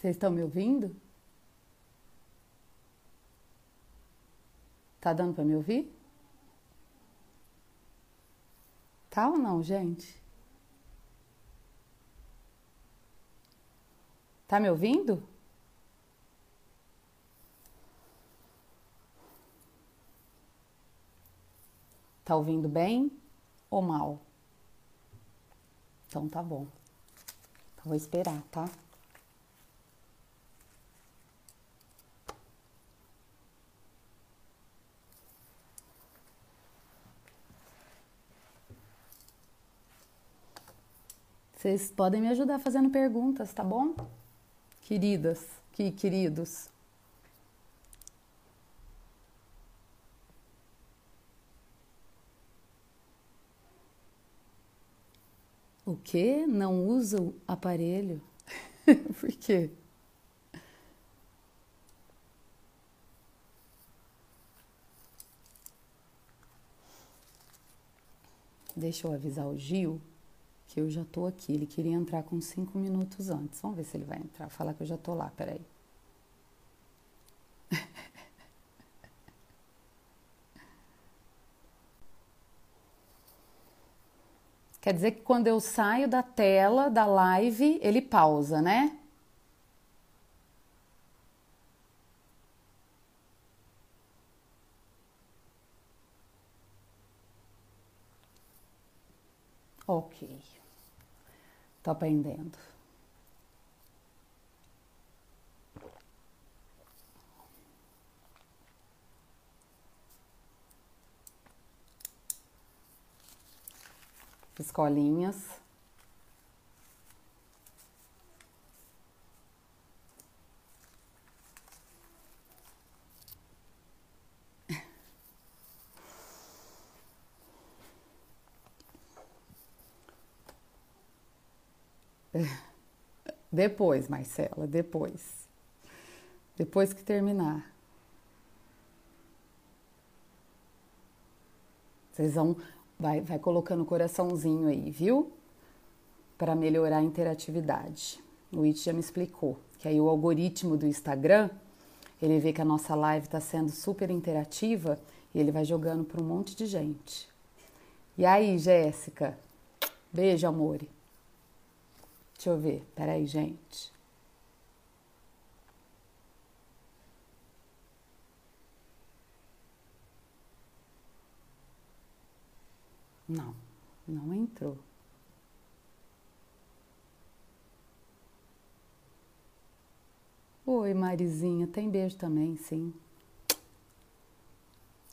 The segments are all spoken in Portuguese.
Vocês estão me ouvindo? Tá dando para me ouvir? Tá ou não, gente? Tá me ouvindo? Tá ouvindo bem ou mal? Então tá bom. Então, vou esperar, tá? Vocês podem me ajudar fazendo perguntas, tá bom? Queridas, que queridos. O que? Não usa o aparelho? Por quê? Deixa eu avisar o Gil que eu já tô aqui. Ele queria entrar com cinco minutos antes. Vamos ver se ele vai entrar. Falar que eu já tô lá, peraí. Quer dizer que quando eu saio da tela da live, ele pausa, né? Ok. Tô aprendendo. Escolinhas. Depois, Marcela, depois. Depois que terminar. Vocês vão. Vai, vai colocando o coraçãozinho aí, viu? Para melhorar a interatividade. O It já me explicou que aí o algoritmo do Instagram ele vê que a nossa live está sendo super interativa e ele vai jogando para um monte de gente. E aí, Jéssica? Beijo, amore. Deixa eu ver. Peraí, gente. Não, não entrou. Oi, Marizinha, tem beijo também, sim.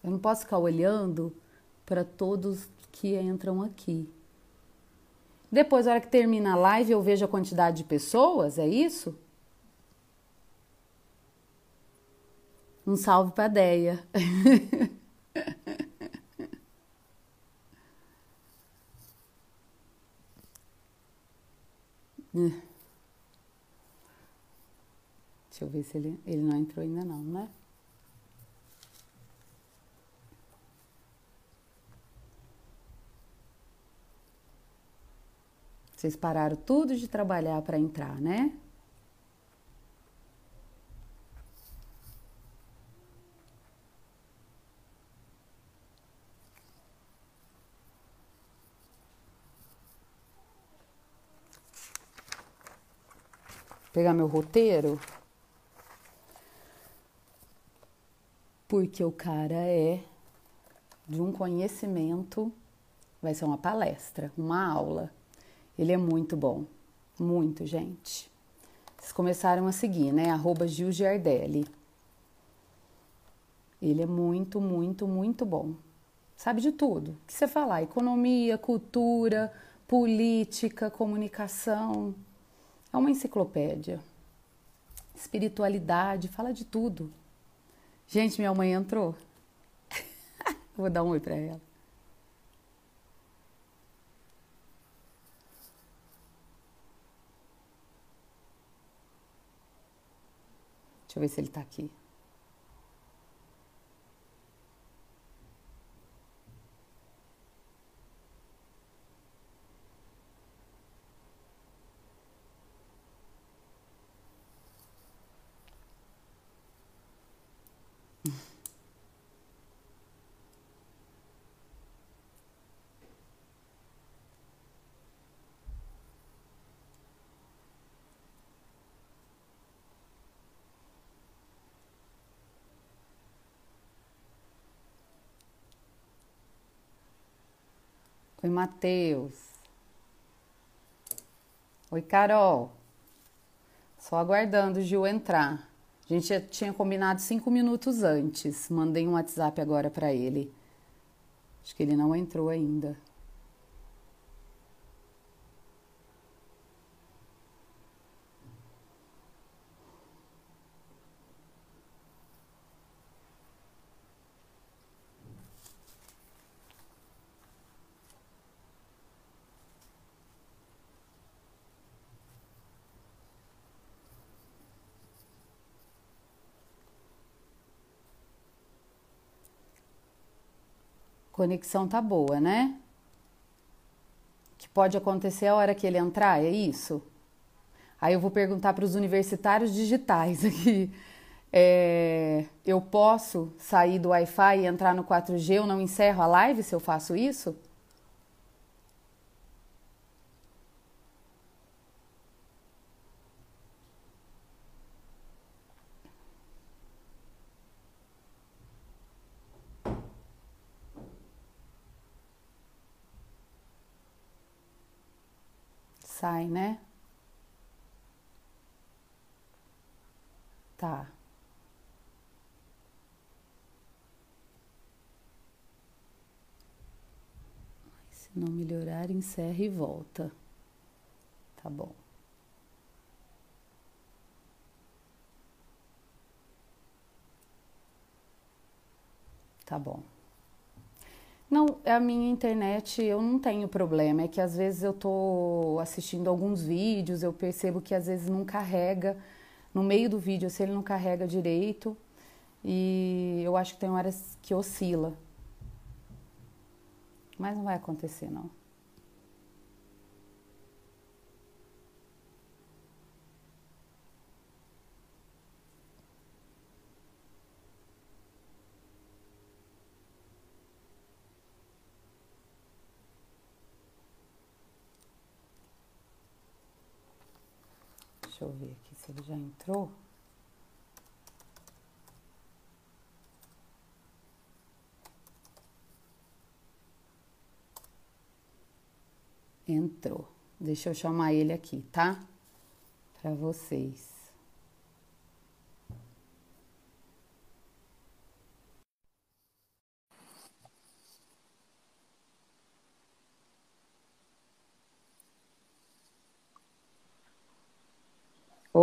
Eu não posso ficar olhando para todos que entram aqui. Depois, na hora que termina a live, eu vejo a quantidade de pessoas, é isso? Um salve para Deia. Deixa eu ver se ele, ele não entrou ainda não, né? Vocês pararam tudo de trabalhar para entrar, né? Pegar meu roteiro. Porque o cara é de um conhecimento, vai ser uma palestra, uma aula. Ele é muito bom, muito, gente. Vocês começaram a seguir, né? Arroba Gil Giardelli. Ele é muito, muito, muito bom. Sabe de tudo. O que você falar? Economia, cultura, política, comunicação. É uma enciclopédia. Espiritualidade, fala de tudo. Gente, minha mãe entrou. Vou dar um oi para ela. Deixa eu ver se ele está aqui. Oi, Matheus. Oi, Carol. Só aguardando o Gil entrar. A gente já tinha combinado cinco minutos antes. Mandei um WhatsApp agora para ele. Acho que ele não entrou ainda. Conexão tá boa, né? Que pode acontecer a hora que ele entrar, é isso? Aí eu vou perguntar para os universitários digitais aqui. É, eu posso sair do Wi-Fi e entrar no 4G? Eu não encerro a live se eu faço isso? Sai, né? Tá. Se não melhorar, encerra e volta. Tá bom. Tá bom. Não, a minha internet eu não tenho problema. É que às vezes eu tô assistindo alguns vídeos, eu percebo que às vezes não carrega no meio do vídeo, se ele não carrega direito. E eu acho que tem horas que oscila. Mas não vai acontecer, não. Deixa eu ver aqui se ele já entrou. Entrou. Deixa eu chamar ele aqui, tá? Para vocês.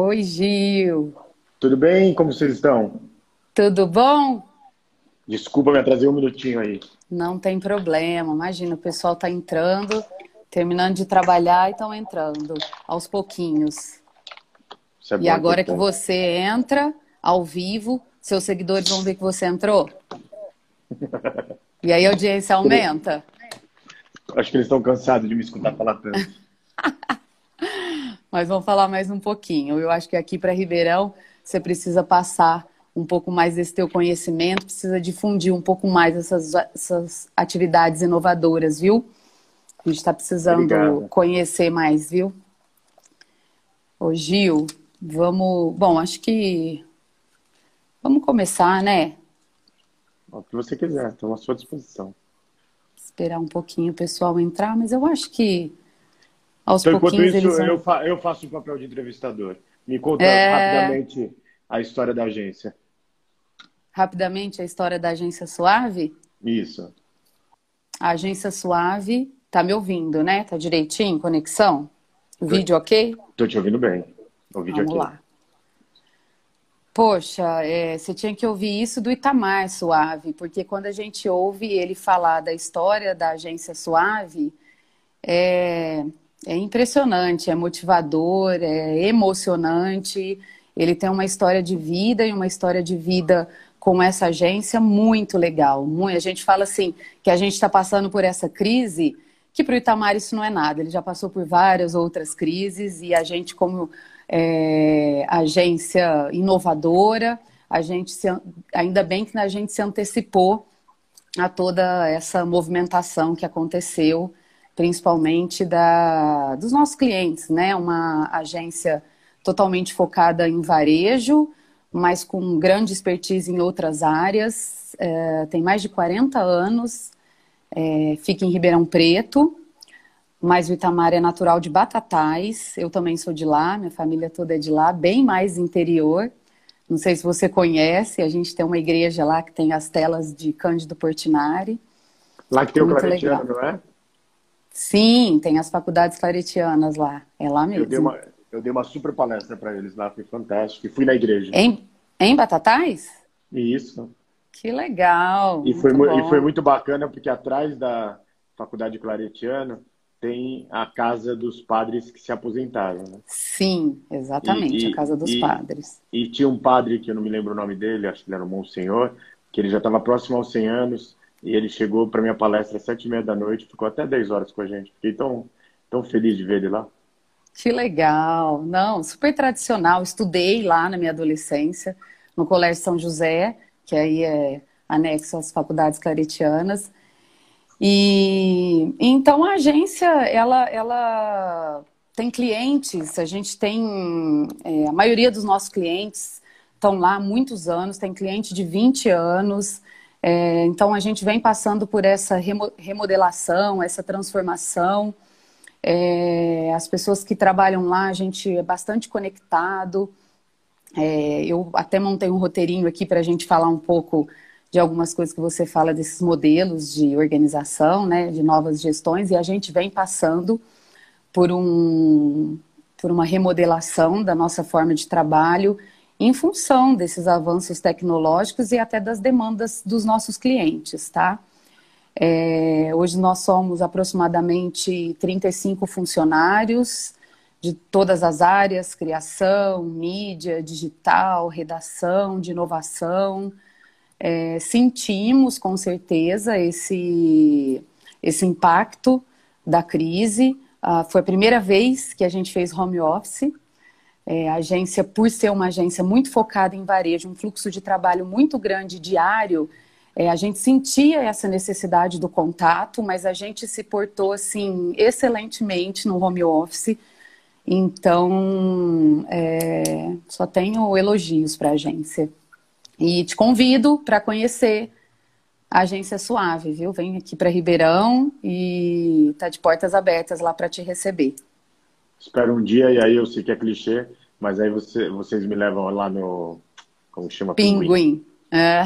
Oi, Gil. Tudo bem? Como vocês estão? Tudo bom? Desculpa, me atrasei um minutinho aí. Não tem problema. Imagina, o pessoal tá entrando, terminando de trabalhar e estão entrando aos pouquinhos. É E bom, agora que importante. você entra ao vivo, seus seguidores vão ver que você entrou. E aí a audiência aumenta. Acho que eles estão cansados de me escutar falar tanto. Mas vamos falar mais um pouquinho. Eu acho que aqui para Ribeirão você precisa passar um pouco mais desse teu conhecimento, precisa difundir um pouco mais essas, essas atividades inovadoras, viu? A gente está precisando Obrigado. conhecer mais, viu? Ô Gil, vamos. Bom, acho que vamos começar, né? O que você quiser, estou à sua disposição. Esperar um pouquinho o pessoal entrar, mas eu acho que aos Então, enquanto pouquinhos isso, eles vão. eu, fa- eu faço o papel de entrevistador. Me conta É. rapidamente a história da agência. Rapidamente a história da Agência Suave. Isso. A Agência Suave, tá me ouvindo, né? Tá direitinho? Conexão? O vídeo ok? Estou te ouvindo bem. O vídeo Vamos lá. Poxa, é, você tinha que ouvir isso do Itamar Suave, porque quando a gente ouve ele falar da história da Agência Suave, é, é impressionante, é motivador, é emocionante. Ele tem uma história de vida e uma história de vida com essa agência muito legal. A gente fala assim que a gente está passando por essa crise, que para o Itamar isso não é nada. Ele já passou por várias outras crises e a gente, como é, agência inovadora, a gente se, ainda bem que a gente se antecipou a toda essa movimentação que aconteceu, principalmente da, dos nossos clientes, né? Uma agência totalmente focada em varejo, mas com grande expertise em outras áreas. É, tem mais de 40 anos é, fica em Ribeirão Preto, mas o Itamar é natural de Batatais. Eu também sou de lá, minha família toda é de lá, bem mais interior. Não sei se você conhece, a gente tem uma igreja lá que tem as telas de Cândido Portinari. Lá que tem Muito o Claretiano, legal. não é? Sim, tem as faculdades claretianas lá. É lá mesmo. Eu dei uma, eu dei uma super palestra para eles lá, foi fantástico. E fui na igreja. Em, em Batatais? Isso. Que legal. E foi, e foi muito bacana, porque atrás da Faculdade Claretiano tem a casa dos padres que se aposentaram. Né? Sim, exatamente, e, a casa dos e, padres. E tinha um padre, que eu não me lembro o nome dele, acho que ele era o Monsenhor, que ele já estava próximo aos 100 anos, e ele chegou para minha palestra às sete e meia da noite, ficou até 10 horas com a gente. Fiquei tão, tão feliz de ver ele lá. Que legal. Não, super tradicional. Estudei lá na minha adolescência, no Colégio São José, que aí é anexo às faculdades claretianas. E então a agência, ela, ela tem clientes, a gente tem, é, a maioria dos nossos clientes estão lá há muitos anos, tem cliente de 20 anos, é, então a gente vem passando por essa remodelação, essa transformação. É, as pessoas que trabalham lá, a gente é bastante conectado. É, eu até montei um roteirinho aqui para a gente falar um pouco de algumas coisas que você fala desses modelos de organização, né, de novas gestões, e a gente vem passando por, um, por uma remodelação da nossa forma de trabalho em função desses avanços tecnológicos e até das demandas dos nossos clientes, tá? É, hoje nós somos aproximadamente 35 funcionários de todas as áreas, criação, mídia, digital, redação, de inovação. É, sentimos com certeza esse, esse impacto da crise. Ah, foi a primeira vez que a gente fez home office, é, a agência, por ser uma agência muito focada em varejo, um fluxo de trabalho muito grande diário, é, a gente sentia essa necessidade do contato, mas a gente se portou assim excelentemente no home office. Então, é, só tenho elogios para a agência. E te convido para conhecer a agência Suave, viu? Vem aqui para Ribeirão e tá de portas abertas lá para te receber espero um dia, e aí eu sei que é clichê, mas aí você, vocês me levam lá no. Como chama? Pinguim. Pinguim. É.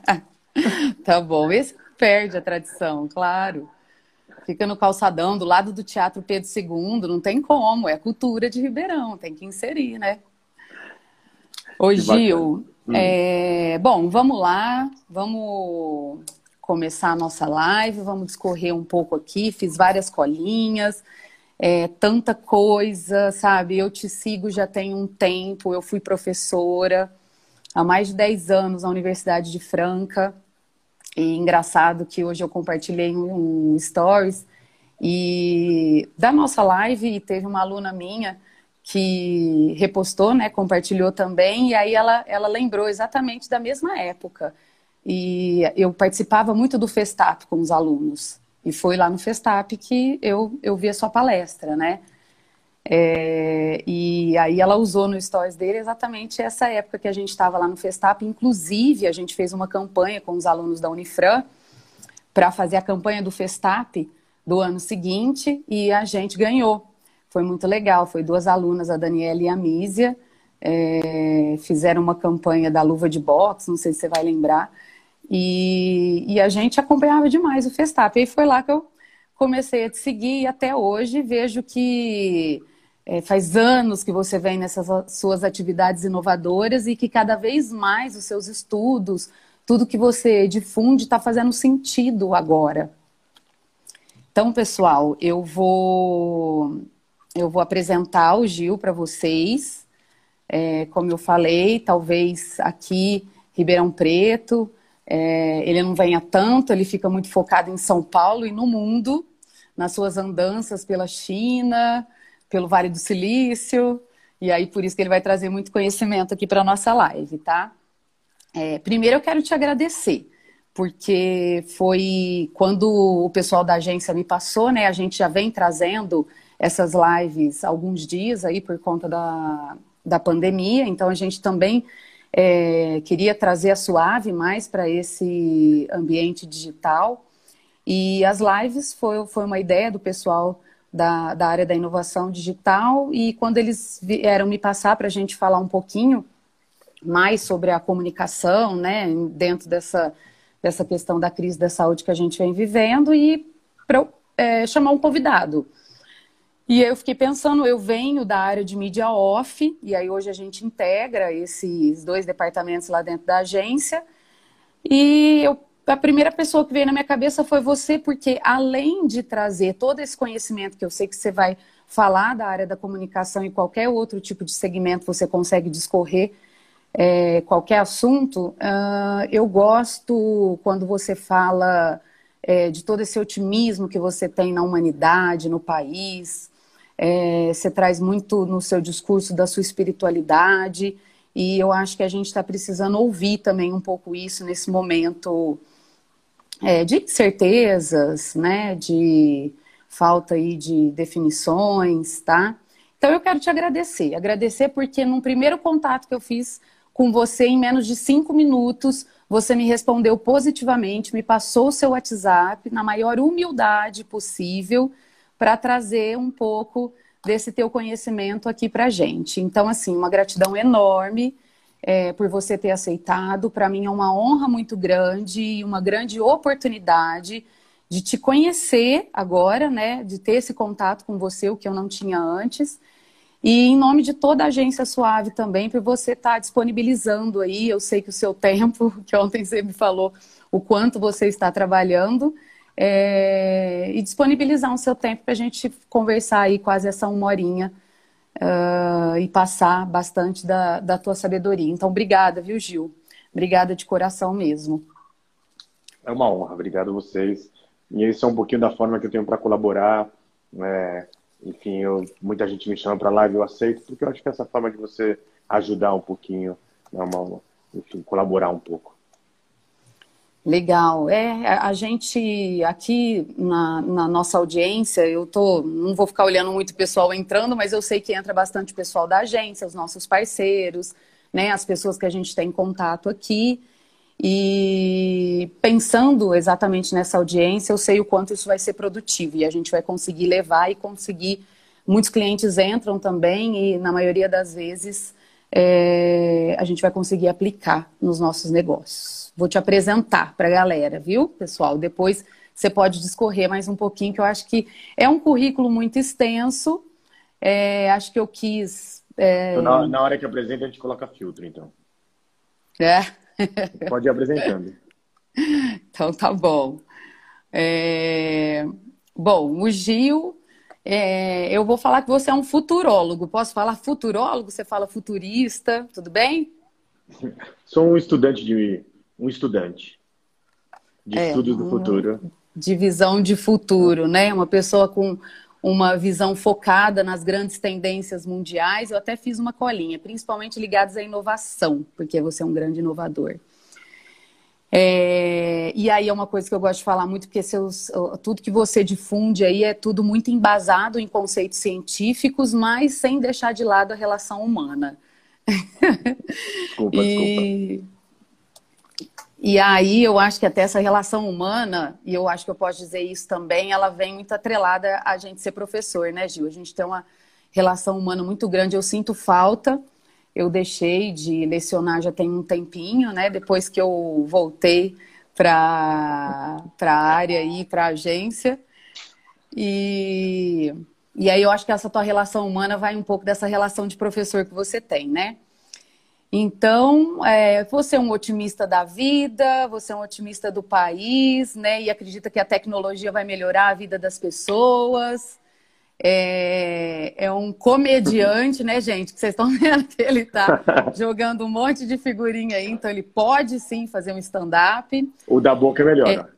tá bom. Esse perde a tradição, claro. Fica no calçadão, do lado do Teatro Pedro II, não tem como, é cultura de Ribeirão, tem que inserir, né? Ô, Gil, hum. é... bom, vamos lá, vamos começar a nossa live, vamos discorrer um pouco aqui, fiz várias colinhas, é, tanta coisa, sabe? Eu te sigo já tem um tempo, eu fui professora há mais de 10 anos na Universidade de Franca. E engraçado que hoje eu compartilhei um, stories e da nossa live teve uma aluna minha que repostou, né, compartilhou também, e aí ela, ela lembrou exatamente da mesma época. E eu participava muito do Festap com os alunos. E foi lá no Festap que eu, eu vi a sua palestra, né? É, e aí ela usou no stories dele exatamente essa época que a gente estava lá no Festap. Inclusive, a gente fez uma campanha com os alunos da Unifran para fazer a campanha do Festap do ano seguinte e a gente ganhou. Foi muito legal. Foi duas alunas, a Daniela e a Mísia, é, fizeram uma campanha da luva de boxe, não sei se você vai lembrar. E, e a gente acompanhava demais o Festap. E foi lá que eu comecei a te seguir e até hoje vejo que é, faz anos que você vem nessas suas atividades inovadoras e que cada vez mais os seus estudos, tudo que você difunde está fazendo sentido agora. Então, pessoal, eu vou eu vou apresentar o Gil para vocês. É, como eu falei, talvez aqui Ribeirão Preto, é, ele não venha tanto, ele fica muito focado em São Paulo e no mundo, nas suas andanças pela China, pelo Vale do Silício, e aí por isso que ele vai trazer muito conhecimento aqui para a nossa live, tá? É, primeiro eu quero te agradecer, porque foi quando o pessoal da agência me passou, né? A gente já vem trazendo essas lives alguns dias aí por conta da, da pandemia, então a gente também é, queria trazer a Suave mais para esse ambiente digital. E as lives foi, foi uma ideia do pessoal da, da área da inovação digital, e quando eles vieram me passar para a gente falar um pouquinho mais sobre a comunicação, né, dentro dessa, dessa questão da crise da saúde que a gente vem vivendo, e para é, chamar um convidado. E eu fiquei pensando, eu venho da área de mídia off, e aí hoje a gente integra esses dois departamentos lá dentro da agência. E eu, a primeira pessoa que veio na minha cabeça foi você, porque além de trazer todo esse conhecimento que eu sei que você vai falar da área da comunicação e qualquer outro tipo de segmento você consegue discorrer é, qualquer assunto, uh, eu gosto quando você fala é, de todo esse otimismo que você tem na humanidade, no país, é, você traz muito no seu discurso da sua espiritualidade, e eu acho que a gente está precisando ouvir também um pouco isso nesse momento é, de incertezas, né, de falta aí de definições, tá? Então eu quero te agradecer, agradecer porque num primeiro contato que eu fiz com você em menos de cinco minutos, você me respondeu positivamente, me passou o seu WhatsApp na maior humildade possível para trazer um pouco desse teu conhecimento aqui para gente. Então, assim, uma gratidão enorme é, por você ter aceitado. Para mim é uma honra muito grande e uma grande oportunidade de te conhecer agora, né? De ter esse contato com você, o que eu não tinha antes. E em nome de toda a agência Suave também, por você estar tá disponibilizando aí, eu sei que o seu tempo, que ontem você me falou o quanto você está trabalhando, é, e disponibilizar um seu tempo para a gente conversar aí quase essa uma horinha uh, e passar bastante da, da tua sabedoria. Então, obrigada, viu, Gil? Obrigada de coração mesmo. É uma honra, obrigado a vocês. E isso é um pouquinho da forma que eu tenho para colaborar. É, enfim, eu, muita gente me chama para live, eu aceito, porque eu acho que essa forma de você ajudar um pouquinho, né, uma, enfim, colaborar um pouco. Legal. É, a gente aqui na, na, nossa audiência, eu tô, não vou ficar olhando muito o pessoal entrando, mas eu sei que entra bastante pessoal da agência, os nossos parceiros, né, as pessoas que a gente tem contato aqui. E pensando exatamente nessa audiência, eu sei o quanto isso vai ser produtivo e a gente vai conseguir levar e conseguir. Muitos clientes entram também e, na maioria das vezes, é, a gente vai conseguir aplicar nos nossos negócios. Vou te apresentar para a galera, viu, pessoal? Depois você pode discorrer mais um pouquinho, que eu acho que é um currículo muito extenso. É, acho que eu quis. É... Então, na, hora que apresenta, a gente coloca filtro, então. É. Pode ir apresentando. então tá bom. É... Bom, o Gil é, eu vou falar que você é um futurólogo. Posso falar futurólogo? Você fala futurista, tudo bem? Sou um estudante de um estudante de é, estudos do futuro. De visão de futuro, né? Uma pessoa com uma visão focada nas grandes tendências mundiais. Eu até fiz uma colinha, principalmente ligadas à inovação, porque você é um grande inovador. É, e aí é uma coisa que eu gosto de falar muito, porque seus, tudo que você difunde aí é tudo muito embasado em conceitos científicos, mas sem deixar de lado a relação humana. Desculpa, e... desculpa. E aí eu acho que até essa relação humana, e eu acho que eu posso dizer isso também, ela vem muito atrelada a gente ser professor, né, Gil? A gente tem uma relação humana muito grande. Eu sinto falta eu deixei de lecionar já tem um tempinho, né? Depois que eu voltei para a área e para a agência. E, e aí eu acho que essa tua relação humana vai um pouco dessa relação de professor que você tem, né? Então, é, você é um otimista da vida, você é um otimista do país, né? E acredita que a tecnologia vai melhorar a vida das pessoas é, é um comediante, né, gente? Que vocês estão vendo que ele está jogando um monte de figurinha aí, então ele pode sim fazer um stand-up. O da boca é melhor.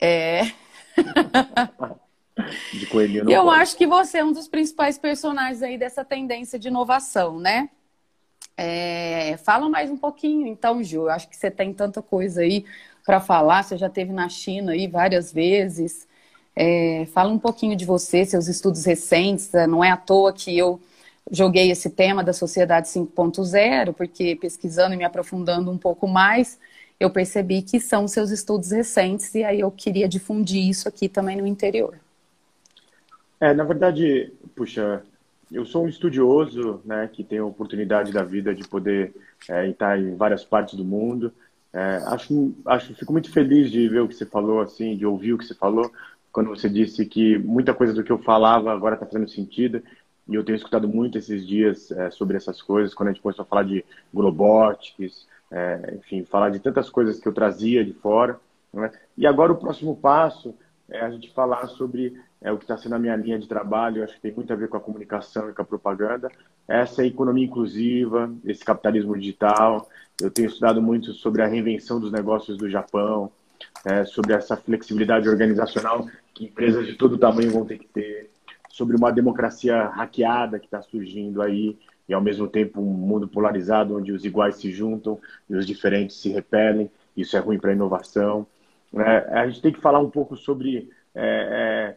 É. é... de coelhinho Eu pode. acho que você é um dos principais personagens aí dessa tendência de inovação, né? É... Fala mais um pouquinho, então, Ju. Acho que você tem tanta coisa aí para falar. Você já teve na China aí várias vezes. É, fala um pouquinho de você, seus estudos recentes. Né? Não é à toa que eu joguei esse tema da sociedade 5.0, porque pesquisando e me aprofundando um pouco mais, eu percebi que são seus estudos recentes e aí eu queria difundir isso aqui também no interior. É, na verdade, puxa, eu sou um estudioso, né, que tem a oportunidade da vida de poder é, estar em várias partes do mundo. É, acho, acho, fico muito feliz de ver o que você falou, assim, de ouvir o que você falou, quando você disse que muita coisa do que eu falava agora está fazendo sentido. E eu tenho escutado muito esses dias é, sobre essas coisas, quando a gente começou a falar de Globotics, é, enfim, falar de tantas coisas que eu trazia de fora. Né? E agora o próximo passo é a gente falar sobre é, o que está sendo a minha linha de trabalho, acho que tem muito a ver com a comunicação e com a propaganda, essa é economia inclusiva, esse capitalismo digital. Eu tenho estudado muito sobre a reinvenção dos negócios do Japão, é, sobre essa flexibilidade organizacional que empresas de todo tamanho vão ter que ter, sobre uma democracia hackeada que está surgindo aí, e ao mesmo tempo um mundo polarizado onde os iguais se juntam e os diferentes se repelem. Isso é ruim para a inovação. É, a gente tem que falar um pouco sobre é, é,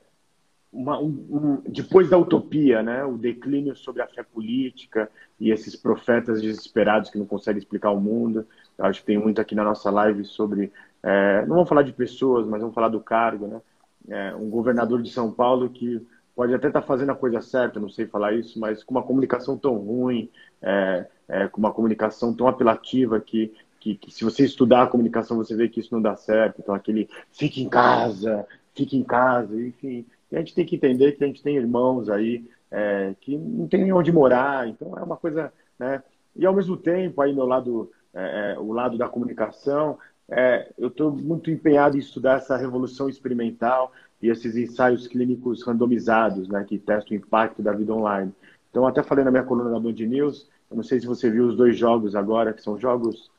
uma, um, um, depois da utopia, né, o declínio sobre a fé política e esses profetas desesperados que não conseguem explicar o mundo. Eu acho que tem muito aqui na nossa live sobre, é, não vamos falar de pessoas, mas vamos falar do cargo, né? É, um governador de São Paulo que pode até estar tá fazendo a coisa certa, não sei falar isso, mas com uma comunicação tão ruim, é, é, com uma comunicação tão apelativa que, que, que, se você estudar a comunicação você vê que isso não dá certo. Então aquele fique em casa, fique em casa, enfim. E a gente tem que entender que a gente tem irmãos aí é, que não tem onde morar, então é uma coisa, né? E ao mesmo tempo, aí no lado, é, é o lado da comunicação, é, eu estou muito empenhado em estudar essa revolução experimental e esses ensaios clínicos randomizados, né, que testam o impacto da vida online. Então, até falei na minha coluna da Band News, eu não sei se você viu os dois jogos agora, que são jogos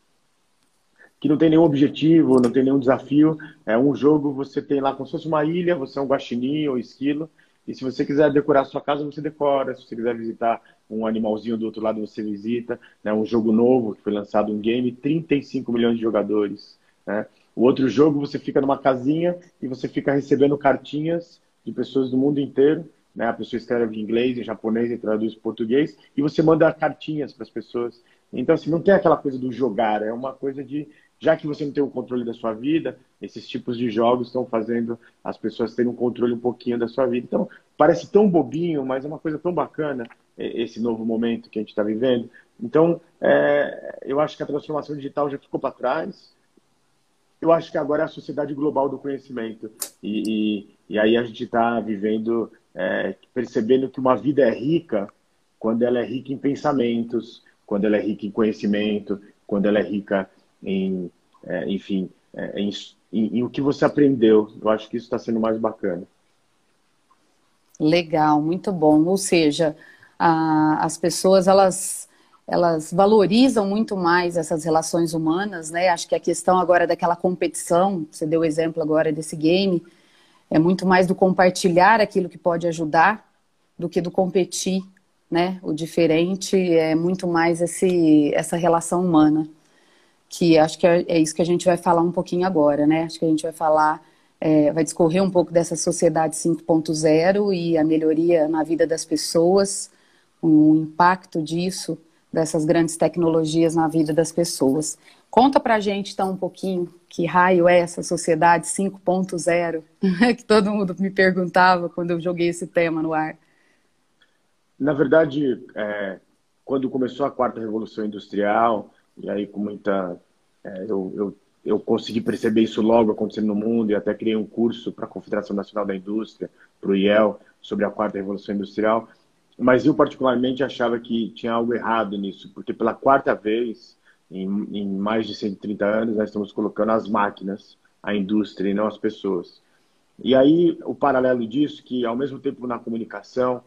que não tem nenhum objetivo, não tem nenhum desafio. É um jogo, você tem lá como se fosse uma ilha, você é um guaxinim ou esquilo, e se você quiser decorar a sua casa, você decora. Se você quiser visitar um animalzinho do outro lado, você visita. É um jogo novo que foi lançado, um game, 35 milhões de jogadores. Né? O outro jogo, você fica numa casinha e você fica recebendo cartinhas de pessoas do mundo inteiro. Né? A pessoa escreve em inglês, em japonês e traduz em português, e você manda cartinhas para as pessoas. Então, assim, não tem aquela coisa do jogar, é uma coisa de já que você não tem o controle da sua vida, esses tipos de jogos estão fazendo as pessoas terem um controle um pouquinho da sua vida. Então, parece tão bobinho, mas é uma coisa tão bacana esse novo momento que a gente está vivendo. Então, é, eu acho que a transformação digital já ficou para trás. Eu acho que agora é a sociedade global do conhecimento. E, e, e aí a gente está vivendo, é, percebendo que uma vida é rica quando ela é rica em pensamentos, quando ela é rica em conhecimento, quando ela é rica em, é, enfim, é, em, em, em, o que você aprendeu. Eu acho que isso está sendo mais bacana. Legal, muito bom. Ou seja, a, as pessoas elas elas valorizam muito mais essas relações humanas, né? Acho que a questão agora daquela competição, você deu o exemplo agora desse game, é muito mais do compartilhar aquilo que pode ajudar do que do competir, né? O diferente é muito mais esse, essa relação humana que acho que é, é, isso que a gente vai falar um pouquinho agora, né? Acho que a gente vai falar, é, vai discorrer um pouco dessa sociedade 5.0 e a melhoria na vida das pessoas, o impacto disso, dessas grandes tecnologias na vida das pessoas. Conta pra gente, então, um pouquinho que raio é essa sociedade 5.0, que todo mundo me perguntava quando eu joguei esse tema no ar. Na verdade, é, quando começou a quarta revolução industrial, e aí, com muita. É, eu, eu, eu consegui perceber isso logo acontecendo no mundo e até criei um curso para a Confederação Nacional da Indústria, para o IEL, sobre a quarta revolução industrial. Mas eu, particularmente, achava que tinha algo errado nisso, porque pela quarta vez, em, em mais de 130 anos, nós estamos colocando as máquinas, a indústria e não as pessoas. E aí, o paralelo disso, que ao mesmo tempo na comunicação,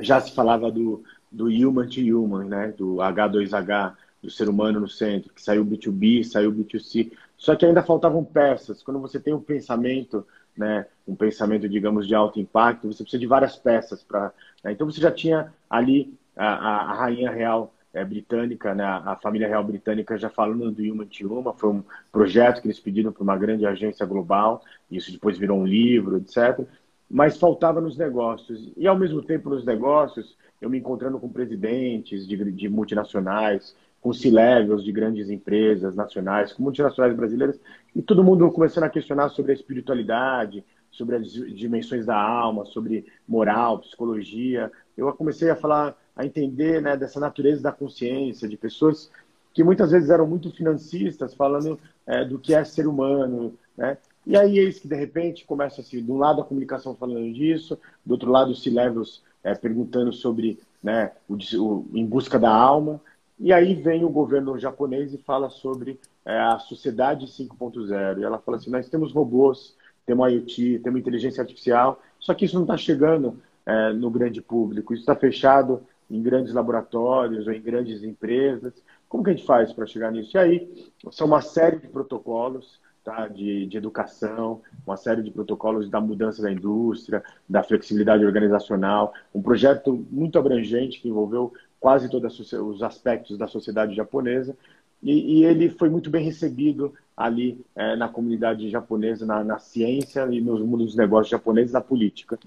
já se falava do, do human to human, né? do H2H, do ser humano no centro, que saiu B2B, saiu B2C. Só que ainda faltavam peças. Quando você tem um pensamento, né, um pensamento, digamos, de alto impacto, você precisa de várias peças para. Né? Então você já tinha ali a, a, rainha real é, britânica, né, a família real britânica já falando do Human to Human, foi um projeto que eles pediram para uma grande agência global, isso depois virou um livro, etc. Mas faltava nos negócios. E ao mesmo tempo nos negócios, eu me encontrando com presidentes de, de multinacionais, com C-levels de grandes empresas nacionais, com multinacionais brasileiras, e todo mundo começando a questionar sobre a espiritualidade, sobre as dimensões da alma, sobre moral, psicologia. Eu comecei a falar, a entender né, dessa natureza da consciência, de pessoas que muitas vezes eram muito financistas, falando é, do que é ser humano, né? E aí eis que de repente começa assim, de um lado a comunicação falando disso, do outro lado os C-levels é, perguntando sobre né, o, o, em busca da alma, e aí vem o governo japonês e fala sobre é, a sociedade 5.0. E ela fala assim: nós temos robôs, temos IoT, temos inteligência artificial, só que isso não está chegando é, no grande público. Isso está fechado em grandes laboratórios ou em grandes empresas. Como que a gente faz para chegar nisso? E aí são uma série de protocolos tá, de, de educação, uma série de protocolos da mudança da indústria, da flexibilidade organizacional, um projeto muito abrangente que envolveu quase todos os aspectos da sociedade japonesa. E, e ele foi muito bem recebido ali é, na comunidade japonesa, na, na, ciência e no mundo dos negócios japoneses, na política.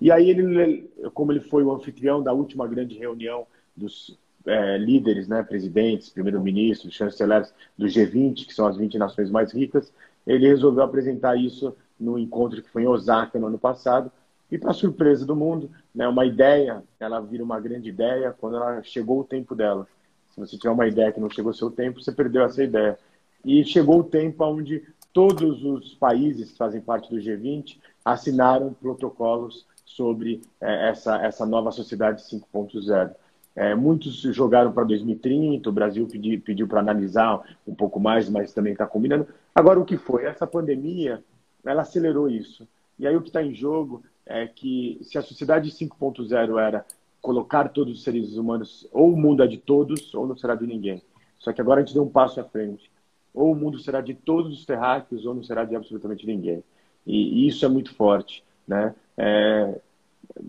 E aí ele, como ele foi o anfitrião da última grande reunião dos é, líderes, né, presidentes, primeiro-ministros, chanceleres do G20, que são as 20 nações mais ricas, ele resolveu apresentar isso no encontro que foi em Osaka no ano passado, e para surpresa do mundo, né, uma ideia, ela vira uma grande ideia quando ela chegou o tempo dela. Se você tiver uma ideia que não chegou o seu tempo, você perdeu essa ideia. E chegou o tempo onde todos os países que fazem parte do G20 assinaram protocolos sobre é, essa, essa nova sociedade 5.0. É, muitos jogaram para 2030, o Brasil pediu, pediu para analisar um pouco mais, mas também está combinando. Agora, o que foi? Essa pandemia, ela acelerou isso. E aí o que está em jogo é que se a sociedade 5.0 era colocar todos os seres humanos, ou o mundo é de todos, ou não será de ninguém. Só que agora a gente deu um passo à frente. Ou o mundo será de todos os terráqueos, ou não será de absolutamente ninguém. E, e isso é muito forte. Né? É,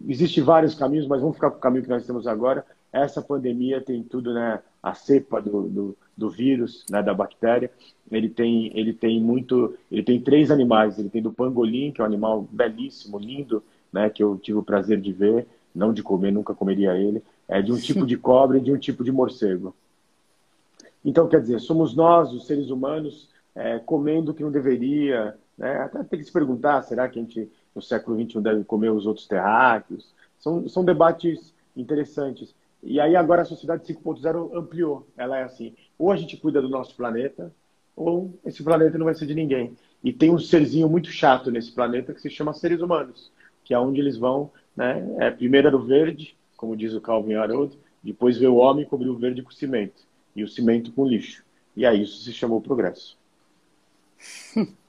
Existem vários caminhos, mas vamos ficar com o caminho que nós temos agora. Essa pandemia tem tudo, né? A cepa do, do, do vírus, né? Da bactéria. Ele tem, ele tem muito, ele tem três animais. Ele tem do pangolim, que é um animal belíssimo, lindo, né? Que eu tive o prazer de ver, não de comer, nunca comeria ele. É de um tipo de cobra e de um tipo de morcego. Então, quer dizer, somos nós, os seres humanos, é, comendo o que não deveria. Né? Até tem que se perguntar, será que a gente no século XXI deve comer os outros terráqueos. São, são debates interessantes. E aí agora a sociedade 5.0 ampliou. Ela é assim, ou a gente cuida do nosso planeta, ou esse planeta não vai ser de ninguém. E tem um serzinho muito chato nesse planeta que se chama seres humanos, que é onde eles vão, né? É, primeiro era o verde, como diz o Calvin Haroldo, depois veio o homem cobrir o verde com cimento, e o cimento com lixo. E aí isso se chamou progresso.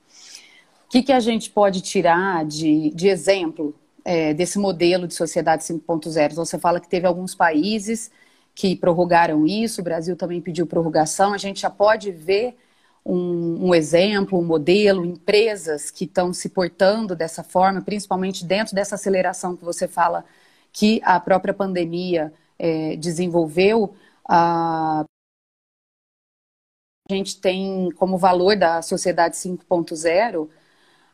que, que a gente pode tirar de, de exemplo é, desse modelo de sociedade 5.0? Você fala que teve alguns países que prorrogaram isso, o Brasil também pediu prorrogação. A gente já pode ver um, um exemplo, um modelo, empresas que estão se portando dessa forma, principalmente dentro dessa aceleração que você fala que a própria pandemia é, desenvolveu. A gente tem como valor da sociedade 5.0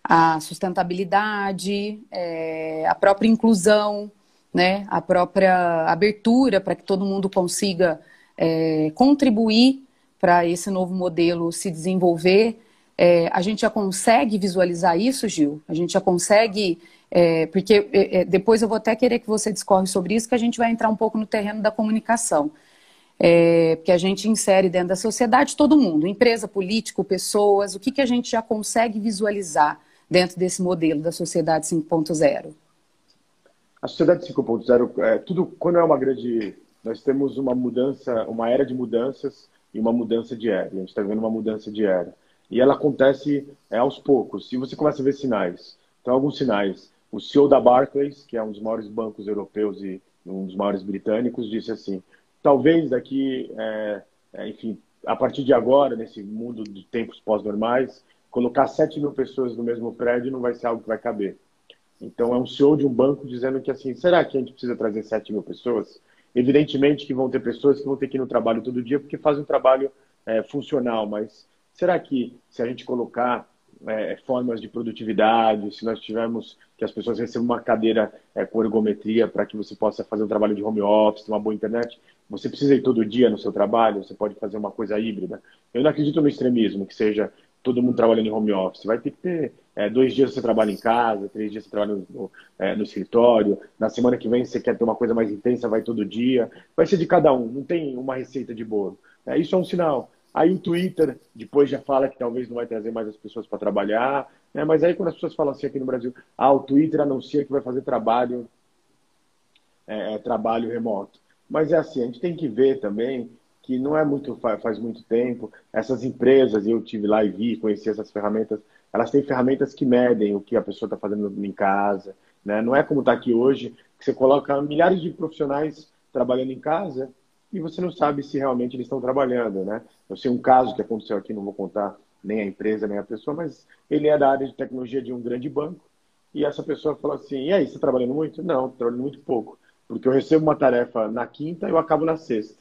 a sustentabilidade, é, a própria inclusão, né, a própria abertura para que todo mundo consiga é, contribuir para esse novo modelo se desenvolver. É, a gente já consegue visualizar isso, Gil? A gente já consegue, é, porque é, é, depois eu vou até querer que você discorre sobre isso, que a gente vai entrar um pouco no terreno da comunicação. É, porque a gente insere dentro da sociedade todo mundo, empresa, político, pessoas, o que, que a gente já consegue visualizar dentro desse modelo da sociedade 5.0? A sociedade 5.0, é, tudo quando é uma grande, nós temos uma mudança, uma era de mudanças e uma mudança de era. A gente está vendo uma mudança de era e ela acontece é, aos poucos. E você começa a ver sinais. Então alguns sinais. O CEO da Barclays, que é um dos maiores bancos europeus e um dos maiores britânicos, disse assim: talvez daqui, é, é, enfim, a partir de agora, nesse mundo de tempos pós-normais, colocar 7 mil pessoas no mesmo prédio não vai ser algo que vai caber. Então, é um CEO de um banco dizendo que, assim, será que a gente precisa trazer 7 mil pessoas? Evidentemente que vão ter pessoas que vão ter que ir no trabalho todo dia porque fazem um trabalho é, funcional, mas será que se a gente colocar é, formas de produtividade, se nós tivermos que as pessoas recebam uma cadeira é, com ergometria para que você possa fazer um trabalho de home office, uma boa internet, Você precisa ir todo dia no seu trabalho, você pode fazer uma coisa híbrida. Eu não acredito no extremismo, que seja todo mundo trabalhando em home office. Vai ter que ter é, dois dias você trabalha em casa, três dias você trabalha no, é, no, escritório. Na semana que vem você quer ter uma coisa mais intensa, vai todo dia. Vai ser de cada um, não tem uma receita de bolo. É, isso é um sinal. Aí o Twitter depois já fala que talvez não vai trazer mais as pessoas para trabalhar. Né? Mas aí quando as pessoas falam assim aqui no Brasil, ah, o Twitter anuncia que vai fazer trabalho, é, é trabalho remoto. Mas é assim, a gente tem que ver também que não é muito faz muito tempo. Essas empresas, eu tive lá e vi, conheci essas ferramentas, elas têm ferramentas que medem o que a pessoa está fazendo em casa. Né? Não é como está aqui hoje, que você coloca milhares de profissionais trabalhando em casa e você não sabe se realmente eles estão trabalhando. Né? Eu sei um caso que aconteceu aqui, não vou contar nem a empresa, nem a pessoa, mas ele é da área de tecnologia de um grande banco. E essa pessoa falou assim: e aí, você está trabalhando muito? Não, trabalhando muito pouco. Porque eu recebo uma tarefa na quinta e eu acabo na sexta.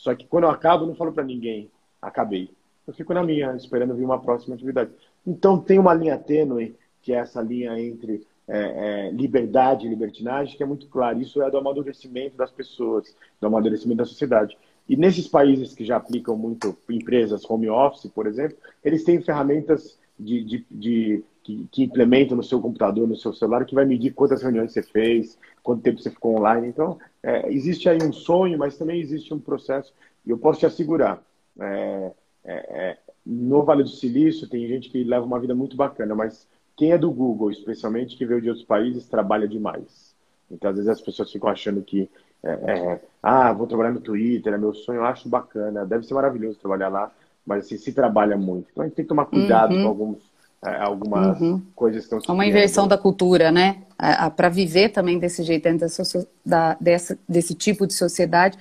Só que quando eu acabo, eu não falo para ninguém, acabei. Eu fico na minha, esperando vir uma próxima atividade. Então tem uma linha tênue, que é essa linha entre é, é, liberdade e libertinagem, que é muito clara. Isso é do amadurecimento das pessoas, do amadurecimento da sociedade. E nesses países que já aplicam muito empresas home office, por exemplo, eles têm ferramentas de, de, de que, que, implementam no seu computador, no seu celular, que vai medir quantas reuniões você fez, quanto tempo você ficou online. Então, é, existe aí um sonho, mas também existe um processo. E eu posso te assegurar, é, é, é, no Vale do Silício tem gente que leva uma vida muito bacana, mas quem é do Google, especialmente que veio de outros países, trabalha demais. Então, às vezes as pessoas ficam achando que, é, é, ah, vou trabalhar no Twitter, é meu sonho, eu acho bacana, deve ser maravilhoso trabalhar lá, mas assim, se trabalha muito. Então, a gente tem que tomar cuidado uhum. com alguns é, algumas uhum. coisas estão Uma inversão da cultura, né? Para viver também desse jeito, dentro da, dessa, desse tipo de sociedade,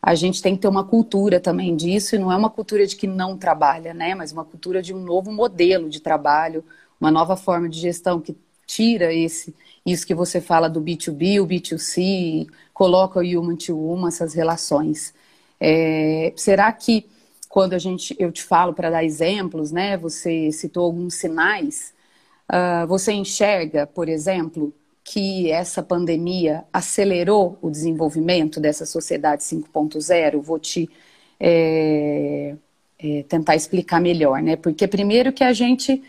a gente tem que ter uma cultura também disso, e não é uma cultura de que não trabalha, né? Mas uma cultura de um novo modelo de trabalho, uma nova forma de gestão que tira esse isso que você fala do B2B, o B2C, coloca o human to human, essas relações. É, será que quando a gente, eu te falo para dar exemplos, né? Você citou alguns sinais. Uh, você enxerga, por exemplo, que essa pandemia acelerou o desenvolvimento dessa sociedade 5.0? Vou te é, é, tentar explicar melhor, né? Porque primeiro que a gente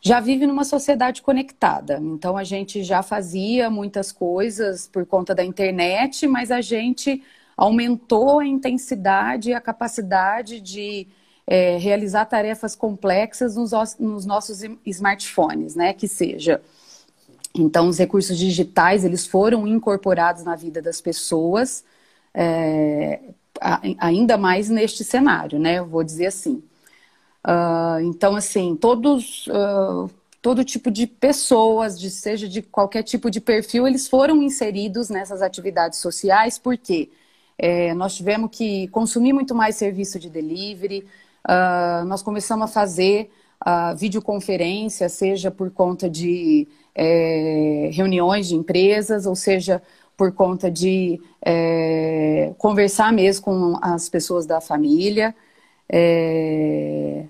já vive numa sociedade conectada, então a gente já fazia muitas coisas por conta da internet, mas a gente aumentou a intensidade e a capacidade de é, realizar tarefas complexas nos, nos, nossos smartphones, né? Que seja. Então, os recursos digitais eles foram incorporados na vida das pessoas, é, ainda mais neste cenário, né? Eu vou dizer assim. Uh, então, assim, todos, uh, todo tipo de pessoas, de, seja de qualquer tipo de perfil, eles foram inseridos nessas atividades sociais, por quê? Porque é, nós tivemos que consumir muito mais serviço de delivery, uh, nós começamos a fazer uh, videoconferência, seja por conta de é, reuniões de empresas, ou seja, por conta de é, conversar mesmo com as pessoas da família. É,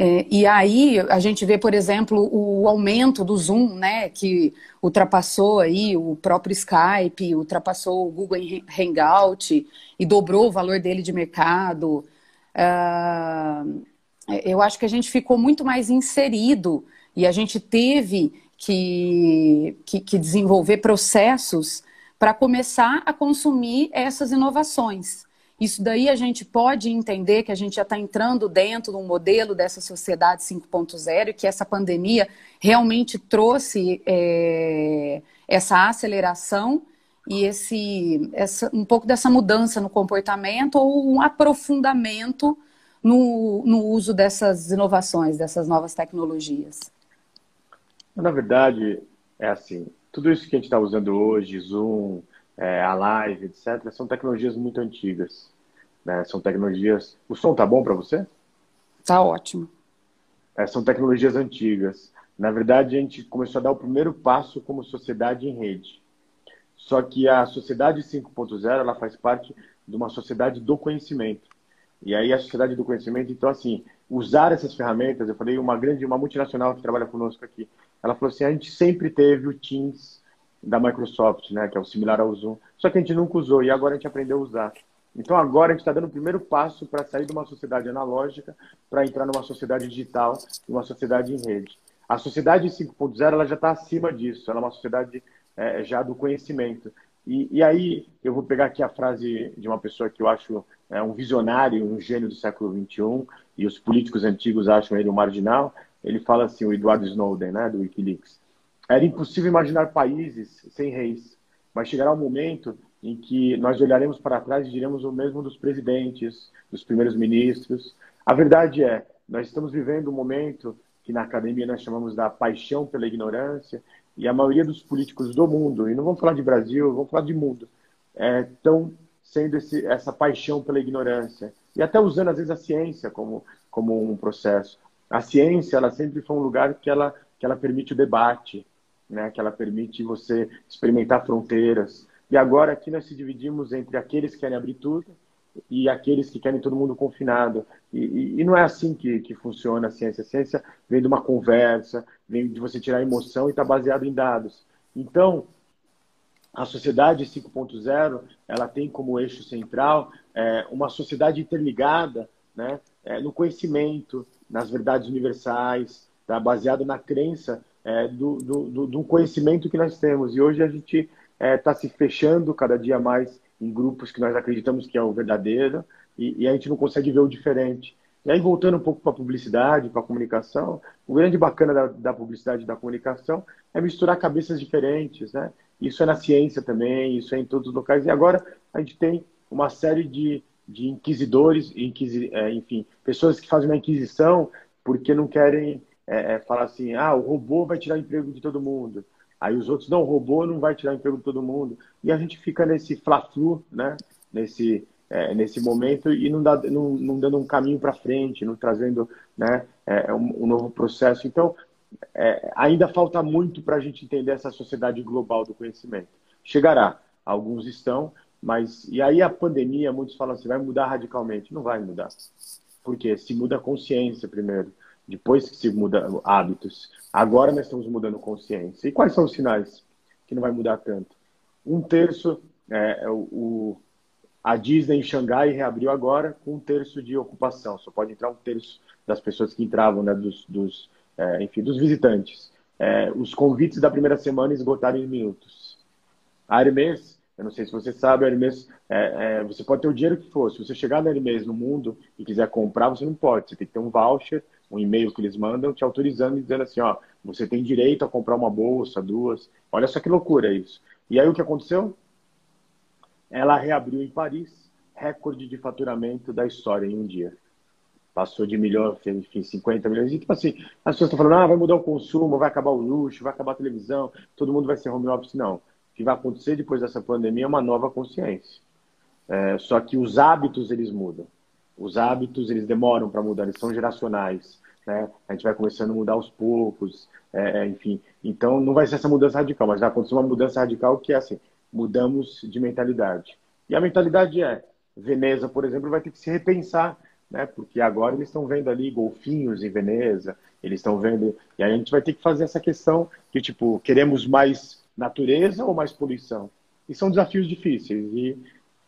é, e aí a gente vê, por exemplo, o aumento do Zoom, né, que ultrapassou aí o próprio Skype, ultrapassou o Google Hangout e dobrou o valor dele de mercado. Uh, eu acho que a gente ficou muito mais inserido e a gente teve que, que, que desenvolver processos para começar a consumir essas inovações. Isso daí a gente pode entender que a gente já está entrando dentro de um modelo dessa sociedade 5.0 e que essa pandemia realmente trouxe é, essa aceleração e esse, essa, um pouco dessa mudança no comportamento ou um aprofundamento no, no uso dessas inovações, dessas novas tecnologias. Na verdade, é assim, tudo isso que a gente está usando hoje, Zoom, é, a live, etc., são tecnologias muito antigas. Né? São tecnologias. O som tá bom para você? Tá ótimo. É, são tecnologias antigas. Na verdade, a gente começou a dar o primeiro passo como sociedade em rede. Só que a sociedade 5.0 ela faz parte de uma sociedade do conhecimento. E aí a sociedade do conhecimento, então assim, usar essas ferramentas, eu falei uma grande, uma multinacional que trabalha conosco aqui, ela falou assim, a gente sempre teve o Teams da Microsoft, né, que é o similar ao Zoom. Só que a gente nunca usou e agora a gente aprendeu a usar. Então agora a gente está dando o primeiro passo para sair de uma sociedade analógica para entrar numa sociedade digital, uma sociedade em rede. A sociedade 5.0 ela já está acima disso, ela é uma sociedade é, já do conhecimento. E, e, aí eu vou pegar aqui a frase de uma pessoa que eu acho é, um visionário, um gênio do século 21, e os políticos antigos acham ele um marginal. Ele fala assim, o Edward Snowden, né, do WikiLeaks. Era impossível imaginar países sem reis, mas chegará um momento em que nós olharemos para trás e diremos o mesmo dos presidentes, dos primeiros ministros. A verdade é, nós estamos vivendo um momento que na academia nós chamamos da paixão pela ignorância, e a maioria dos políticos do mundo, e não vamos falar de Brasil, vamos falar de mundo, estão é, sendo esse, essa paixão pela ignorância. E até usando, às vezes, a ciência como, como um processo. A ciência, ela sempre foi um lugar que ela, que ela permite o debate, né? que ela permite você experimentar fronteiras, e agora aqui nós se dividimos entre aqueles que querem abrir tudo e aqueles que querem todo mundo confinado. E, e, e não é assim que, que funciona a ciência. A ciência vem de uma conversa, vem de você tirar emoção e está baseado em dados. Então, a sociedade 5.0 ela tem como eixo central é, uma sociedade interligada né, é, no conhecimento, nas verdades universais, tá, baseado na crença é, do, do, do, do conhecimento que nós temos. E hoje a gente está é, tá se fechando cada dia mais em grupos que nós acreditamos que é o verdadeiro e, e a gente não consegue ver o diferente. E aí, voltando um pouco para a publicidade, para a comunicação, o grande bacana da, da, publicidade e da comunicação é misturar cabeças diferentes, né? Isso é na ciência também, isso é em todos os locais. E agora a gente tem uma série de, de inquisidores, inquisi, é, enfim, pessoas que fazem uma inquisição porque não querem é, é falar assim, ah, o robô vai tirar emprego de todo mundo. Aí os outros, não, o robô não vai tirar emprego de todo mundo. E a gente fica nesse fla-flu, né? Nesse, é, nesse momento e não, dá, não, não dando um caminho para frente, não trazendo né, é, um, um, novo processo. Então, é, ainda falta muito para a gente entender essa sociedade global do conhecimento. Chegará, alguns estão, mas. E aí a pandemia, muitos falam assim, vai mudar radicalmente. Não vai mudar. Por quê? Se muda a consciência primeiro depois que se muda hábitos. Agora nós estamos mudando consciência. E quais são os sinais que não vai mudar tanto? Um terço, é, é o, a Disney em Xangai reabriu agora com um terço de ocupação. Só pode entrar um terço das pessoas que entravam, né, dos, dos é, enfim, dos visitantes. É, os convites da primeira semana esgotaram em minutos. A Hermes, eu não sei se você sabe, a Hermes, é, é, você pode ter o dinheiro que for. Se você chegar na Hermes no mundo e quiser comprar, você não pode. Você tem que ter um voucher um e-mail que eles mandam te autorizando e dizendo assim, ó, você tem direito a comprar uma bolsa, duas. Olha só que loucura isso. E aí o que aconteceu? Ela reabriu em Paris, recorde de faturamento da história em um dia. Passou de milhão, enfim, 50 milhões. E tipo assim, as pessoas estão falando, ah, vai mudar o consumo, vai acabar o luxo, vai acabar a televisão, todo mundo vai ser home office. Não. O que vai acontecer depois dessa pandemia é uma nova consciência. É, só que os hábitos, eles mudam. Os hábitos, eles demoram para mudar, eles são geracionais. Né? A gente vai começando a mudar aos poucos, é, é, enfim. Então, não vai ser essa mudança radical, mas vai acontecer uma mudança radical que é assim, mudamos de mentalidade. E a mentalidade é, Veneza, por exemplo, vai ter que se repensar, né? Porque agora eles estão vendo ali golfinhos em Veneza, eles estão vendo... E aí a gente vai ter que fazer essa questão de, tipo, queremos mais natureza ou mais poluição? E são desafios difíceis. E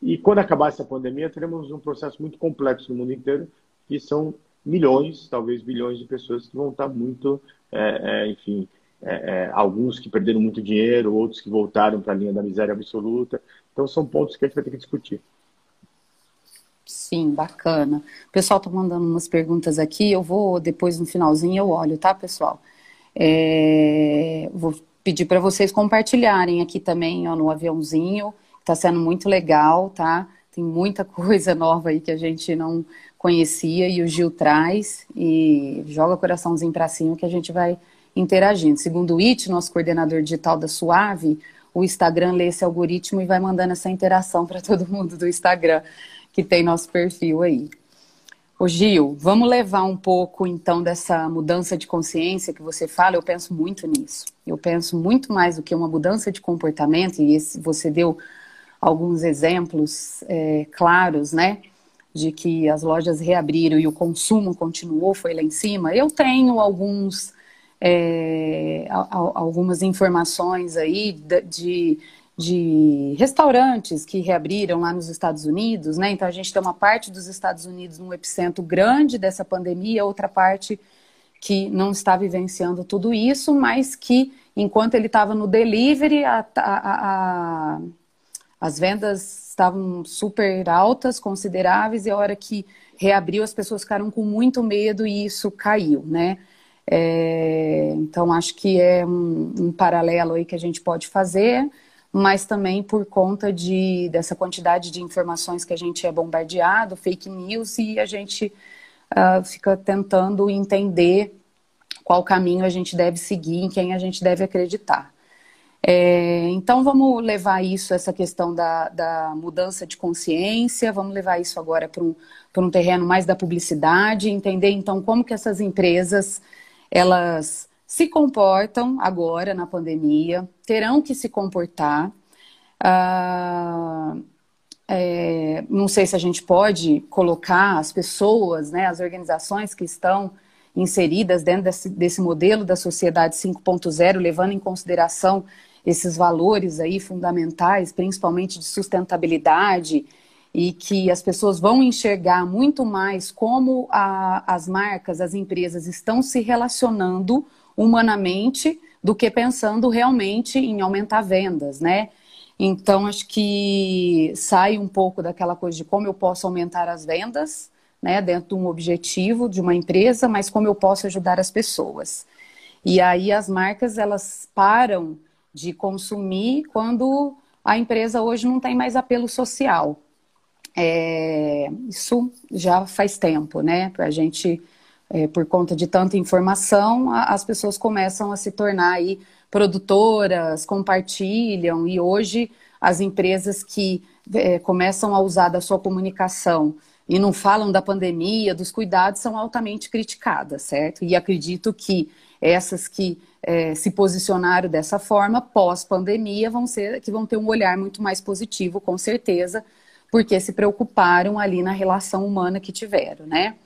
e quando acabar essa pandemia, teremos um processo muito complexo no mundo inteiro, que são milhões, talvez bilhões de pessoas que vão estar muito, é, é, enfim, é, é alguns que perderam muito dinheiro, outros que voltaram para a linha da miséria absoluta. Então, são pontos que a gente vai ter que discutir. Sim, bacana. O pessoal está mandando umas perguntas aqui, eu vou depois no finalzinho eu olho, tá, pessoal? É, vou pedir para vocês compartilharem aqui também ó, no aviãozinho Está sendo muito legal, tá? Tem muita coisa nova aí que a gente não conhecia e o Gil traz e joga coraçãozinho para cima que a gente vai interagindo. Segundo o It, nosso coordenador digital da Suave, o Instagram lê esse algoritmo e vai mandando essa interação para todo mundo do Instagram que tem nosso perfil aí. Ô Gil, vamos levar um pouco então dessa mudança de consciência que você fala, eu penso muito nisso. Eu penso muito mais do que uma mudança de comportamento, e esse, você deu alguns exemplos é, claros, né? De que as lojas reabriram e o consumo continuou, foi lá em cima. Eu tenho alguns é, algumas informações aí de, de restaurantes que reabriram lá nos Estados Unidos, né? Então a gente tem uma parte dos Estados Unidos num epicentro grande dessa pandemia, outra parte que não está vivenciando tudo isso, mas que enquanto ele estava no delivery, a, a, a, as vendas estavam super altas, consideráveis, e a hora que reabriu as pessoas ficaram com muito medo e isso caiu, né? É, então, acho que é um, um, paralelo aí que a gente pode fazer, mas também por conta de, dessa quantidade de informações que a gente é bombardeado, fake news, e a gente uh, fica tentando entender qual caminho a gente deve seguir, em quem a gente deve acreditar. É, então, vamos levar isso, essa questão da, da mudança de consciência, vamos levar isso agora para um, um terreno mais da publicidade, entender então como que essas empresas elas se comportam agora na pandemia, terão que se comportar. Ah, é, não sei se a gente pode colocar as pessoas, né, as organizações que estão inseridas dentro desse, desse modelo da sociedade 5.0, levando em consideração esses valores aí fundamentais, principalmente de sustentabilidade, e que as pessoas vão enxergar muito mais como a, as marcas, as empresas estão se relacionando humanamente do que pensando realmente em aumentar vendas, né? Então, acho que sai um pouco daquela coisa de como eu posso aumentar as vendas, né, dentro de um objetivo de uma empresa, mas como eu posso ajudar as pessoas. E aí as marcas, elas param de consumir quando a empresa hoje não tem mais apelo social. É, isso já faz tempo, né? A gente, é, por conta de tanta informação, a, as pessoas começam a se tornar aí produtoras, compartilham, e hoje as empresas que é, começam a usar da sua comunicação e não falam da pandemia, dos cuidados, são altamente criticadas, certo? E acredito que essas que é, se posicionaram dessa forma, pós-pandemia, vão ser que vão ter um olhar muito mais positivo, com certeza, porque se preocuparam ali na relação humana que tiveram, né?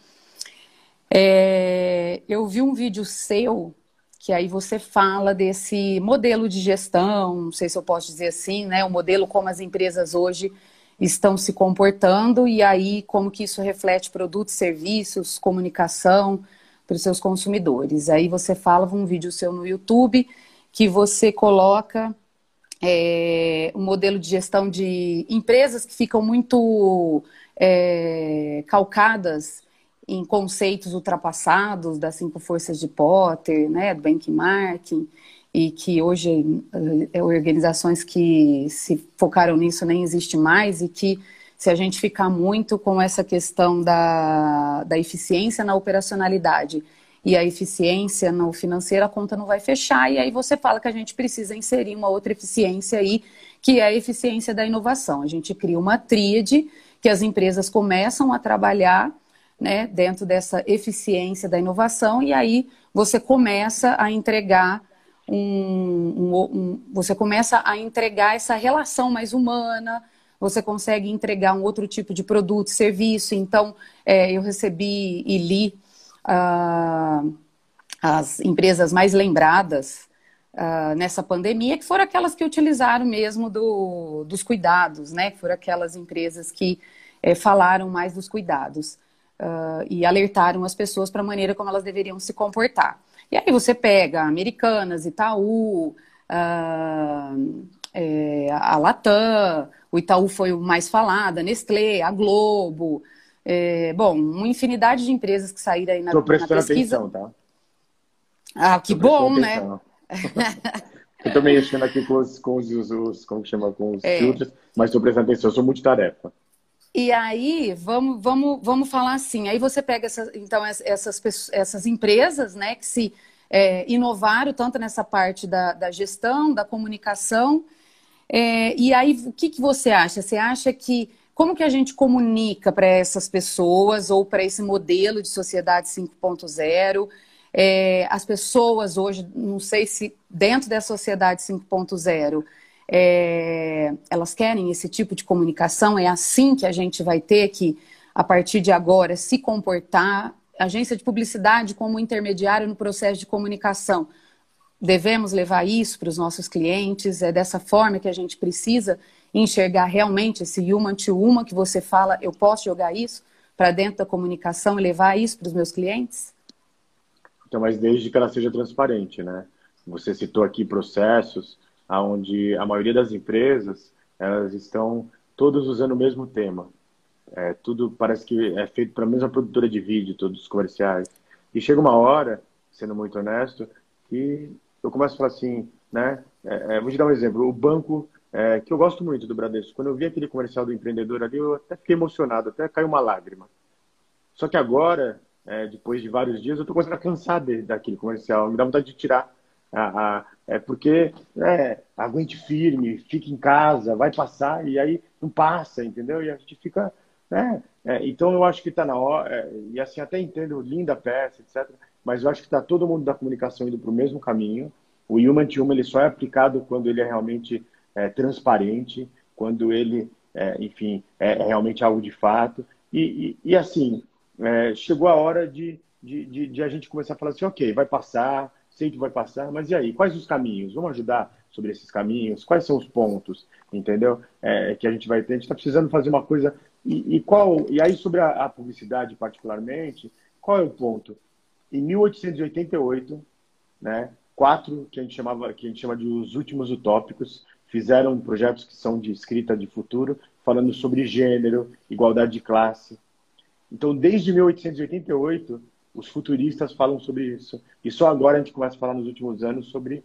É, eu vi um vídeo seu que aí você fala desse modelo de gestão, não sei se eu posso dizer assim, né? O modelo como as empresas hoje estão se comportando e aí como que isso reflete produtos, serviços, comunicação para os seus consumidores. Aí você fala um vídeo seu no YouTube que você coloca é, um modelo de gestão de empresas que ficam muito é, calcadas em conceitos ultrapassados das cinco forças de Potter, né, do benchmarking, e que hoje é, organizações que se focaram nisso nem existe mais e que se a gente ficar muito com essa questão da, da eficiência na operacionalidade e a eficiência no financeiro, a conta não vai fechar. E aí você fala que a gente precisa inserir uma outra eficiência aí, que é a eficiência da inovação. A gente cria uma tríade que as empresas começam a trabalhar né, dentro dessa eficiência da inovação, e aí você começa a entregar um, um, um, você começa a entregar essa relação mais humana, você consegue entregar um outro tipo de produto, serviço. Então, é, eu recebi e li uh, as empresas mais lembradas uh, nessa pandemia, que foram aquelas que utilizaram mesmo do, dos cuidados, né? Foram aquelas empresas que é, falaram mais dos cuidados uh, e alertaram as pessoas para a maneira como elas deveriam se comportar. E aí você pega Americanas, Itaú, é, a Latam, o Itaú foi o mais falado, a Nestlé, a Globo, é, bom, uma infinidade de empresas que saíram aí na, Tô prestando na pesquisa. atenção, tá? Ah, que bom, né? eu tô mexendo aqui com os, com os, os como que chama, com os é. filtros, mas estou prestando atenção, eu sou multitarefa. E aí, vamos, vamos, vamos falar assim, aí você pega essa, então, essas, essas empresas, né, que se é, inovaram tanto nessa parte da, da gestão, da comunicação, é, e aí, o que, que você acha? Você acha que como que a gente comunica para essas pessoas ou para esse modelo de sociedade 5.0? É, as pessoas hoje, não sei se dentro da sociedade 5.0, é, elas querem esse tipo de comunicação, é assim que a gente vai ter que, a partir de agora, se comportar agência de publicidade como intermediário no processo de comunicação. Devemos levar isso para os nossos clientes, é dessa forma que a gente precisa enxergar realmente esse human to human que você fala, eu posso jogar isso para dentro da comunicação e levar isso para os meus clientes? Então, mas desde que ela seja transparente, né? Você citou aqui processos onde a maioria das empresas elas estão todos usando o mesmo tema. É, tudo parece que é feito para a mesma produtora de vídeo, todos os comerciais. E chega uma hora, sendo muito honesto, que eu começo a falar assim, né? É, é, vou te dar um exemplo. O banco, é, que eu gosto muito do Bradesco, quando eu vi aquele comercial do empreendedor ali, eu até fiquei emocionado, até caiu uma lágrima. Só que agora, é, depois de vários dias, eu estou começando a cansar de, daquele comercial. Me dá vontade de tirar a, a, é porque é, aguente firme, fique em casa, vai passar e aí não passa, entendeu? E a gente fica. Né? É, então eu acho que está na hora, é, e assim até entendo, linda peça, etc. Mas eu acho que está todo mundo da comunicação indo para o mesmo caminho. O Human to Human ele só é aplicado quando ele é realmente é, transparente, quando ele, é, enfim, é, realmente algo de fato. E, e, e assim, chegou a hora de, de, de, de a gente começar a falar assim, ok, vai passar, sei que vai passar, mas e aí? Quais os caminhos? Vamos ajudar sobre esses caminhos? Quais são os pontos, entendeu? É, que a gente vai ter. A gente está precisando fazer uma coisa. E, e, qual? E aí, sobre a, a, publicidade, particularmente, qual é o ponto? Em 1888, né, quatro, que a gente, chamava, que a gente chama de os últimos utópicos, fizeram projetos que são de escrita de futuro, falando sobre gênero, igualdade de classe. Então, desde 1888, os futuristas falam sobre isso. E só agora a gente começa a falar nos últimos anos sobre.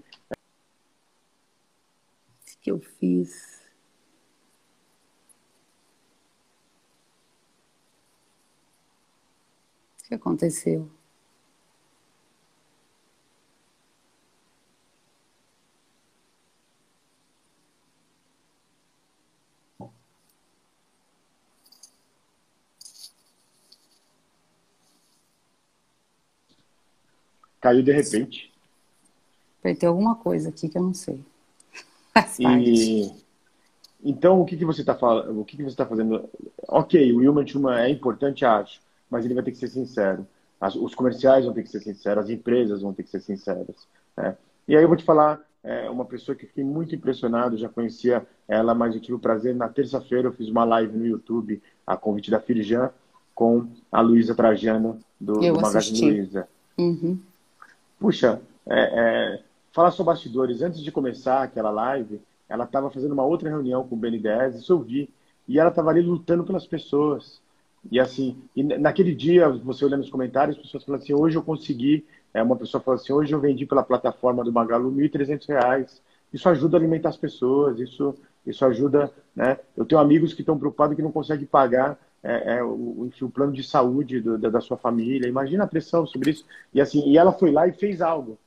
Que eu fiz? O que aconteceu? Caiu de repente. Apertei alguma coisa aqui que eu não sei. e... Então, o que, que você está falando? O que, que você está fazendo? Ok, o Human Chuma é importante, acho, mas ele vai ter que ser sincero. As, os comerciais vão ter que ser sinceros, as empresas vão ter que ser sinceras. Né? E aí eu vou te falar é, uma pessoa que fiquei muito impressionado, já conhecia ela, mas eu tive o prazer, na terça-feira eu fiz uma live no YouTube, a convite da Firjan, com a Luísa Trajano, do, do Magazine Luiza. Uhum puxa, é, é, falar sobre bastidores. Antes de começar aquela live, ela estava fazendo uma outra reunião com o BN10, isso eu vi. E ela estava ali lutando pelas pessoas. E assim, e naquele dia, você olhando os comentários, as pessoas falam assim, hoje eu consegui, é, uma pessoa falou assim, hoje eu vendi pela plataforma do Magalu R$ 1.300. Isso ajuda a alimentar as pessoas, isso, isso ajuda, né? Eu tenho amigos que estão preocupados que não conseguem pagar é, é, o, enfim, o plano de saúde do, da, da, sua família. Imagina a pressão sobre isso. E assim, e ela foi lá e fez algo.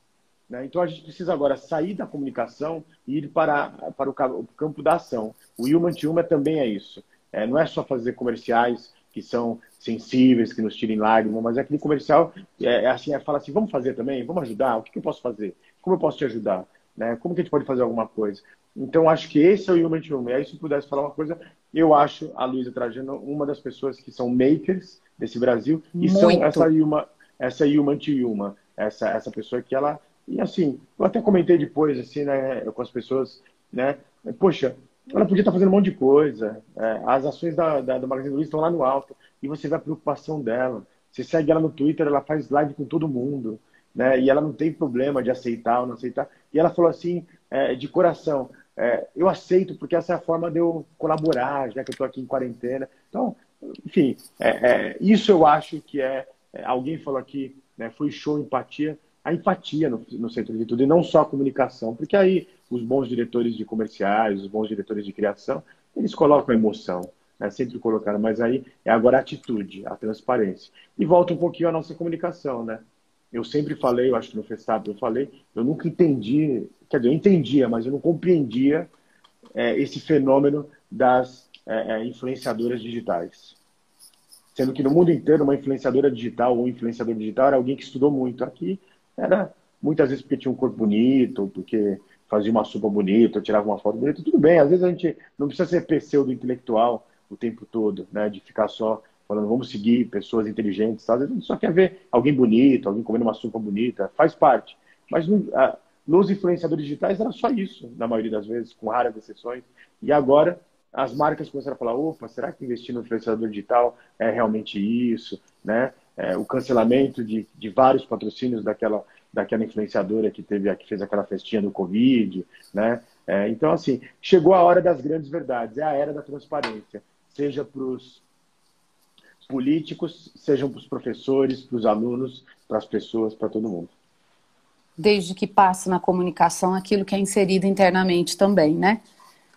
Né? Então a gente precisa agora sair da comunicação e ir para, para o, campo da ação. O Human to Human também é isso. É, não é só fazer comerciais que são sensíveis, que nos tirem lágrimas, mas é aquele comercial é, é assim, é fala assim, vamos fazer também, vamos ajudar, o que, que eu posso fazer? Como eu posso te ajudar? Né? Como que a gente pode fazer alguma coisa? Então, acho que esse é o Human to Human. E aí, se pudesse falar uma coisa, eu acho a Luísa Trajano uma das pessoas que são makers desse Brasil e Muito. são essa Yuma, essa Yuma Yuma, essa essa pessoa que ela e assim, eu até comentei depois assim, né, com as pessoas, né, poxa, ela podia estar fazendo um monte de coisa, é, as ações da, da, do Magazine Luiza estão lá no alto e você vê a preocupação dela. Você segue ela no Twitter, ela faz live com todo mundo, né, e ela não tem problema de aceitar ou não aceitar. E ela falou assim, é, de coração, é, eu aceito porque essa é a forma de eu colaborar, já que eu estou aqui em quarentena. Então, enfim, é, é, isso eu acho que é, é alguém falou aqui, né, foi show empatia, a empatia no, no, centro de tudo, e não só a comunicação, porque aí os bons diretores de comerciais, os bons diretores de criação, eles colocam emoção, né, sempre colocaram, mas aí é agora a atitude, a transparência. E volta um pouquinho a nossa comunicação, né? Eu sempre falei, eu acho que no Festap eu falei, eu nunca entendi quer dizer, eu entendia, mas eu não compreendia é, esse fenômeno das é, é, influenciadoras digitais. Sendo que no mundo inteiro, uma influenciadora digital ou um influenciador digital era alguém que estudou muito. Aqui era muitas vezes porque tinha um corpo bonito, porque fazia uma sopa bonita, tirava uma foto bonita. Tudo bem, às vezes a gente não precisa ser pseudo-intelectual o tempo todo, né? De ficar só falando vamos seguir pessoas inteligentes. Às vezes a gente só quer ver alguém bonito, alguém comendo uma sopa bonita, faz parte. Mas nos influenciadores digitais era só isso, na maioria das vezes, com raras exceções. E agora as marcas começaram a falar: opa, será que investir no influenciador digital é realmente isso? Né? É, o cancelamento de, de vários patrocínios daquela, daquela influenciadora que teve que fez aquela festinha do Covid, né? É, então, assim, chegou a hora das grandes verdades, é a era da transparência, seja para os políticos, sejam para os professores, para os alunos, para as pessoas, para todo mundo. Desde que passe na comunicação aquilo que é inserido internamente também, né?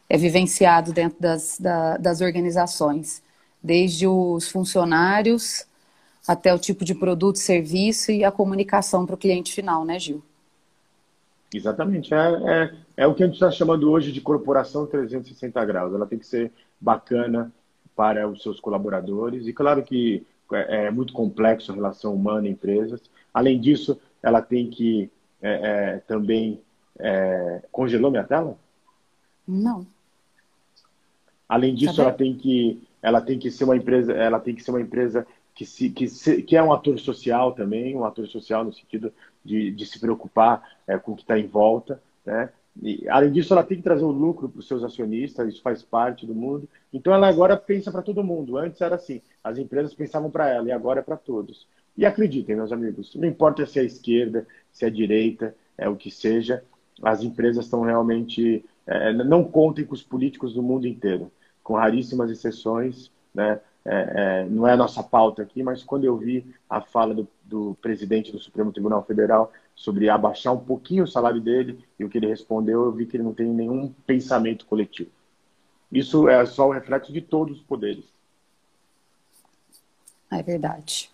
É vivenciado dentro das, da, das organizações, desde os funcionários até o tipo de produto, serviço e a comunicação para o cliente final, né, Gil? Exatamente. É, é, é o que a gente está chamando hoje de corporação 360 graus. Ela tem que ser bacana para os seus colaboradores. E claro que é, é muito complexo a relação humana empresas. Além disso, ela tem que é, é, também. É, congelou minha tela? Não. Além disso, tá ela tem que ela tem que ser uma empresa, ela tem que ser uma empresa que, se, que, se, que é um ator social também, um ator social no sentido de, de se preocupar é, com o que está em volta. Né? E, além disso, ela tem que trazer o um lucro para os seus acionistas, isso faz parte do mundo. Então, ela agora pensa para todo mundo. Antes era assim, as empresas pensavam para ela, e agora é para todos. E acreditem, meus amigos, não importa se é esquerda, se é direita, é o que seja, as empresas estão realmente. É, não contem com os políticos do mundo inteiro, com raríssimas exceções. Né? é, é, não é a nossa pauta aqui, mas quando eu vi a fala do, do, presidente do Supremo Tribunal Federal sobre abaixar um pouquinho o salário dele e o que ele respondeu, eu vi que ele não tem nenhum pensamento coletivo. Isso é só o reflexo de todos os poderes. É verdade.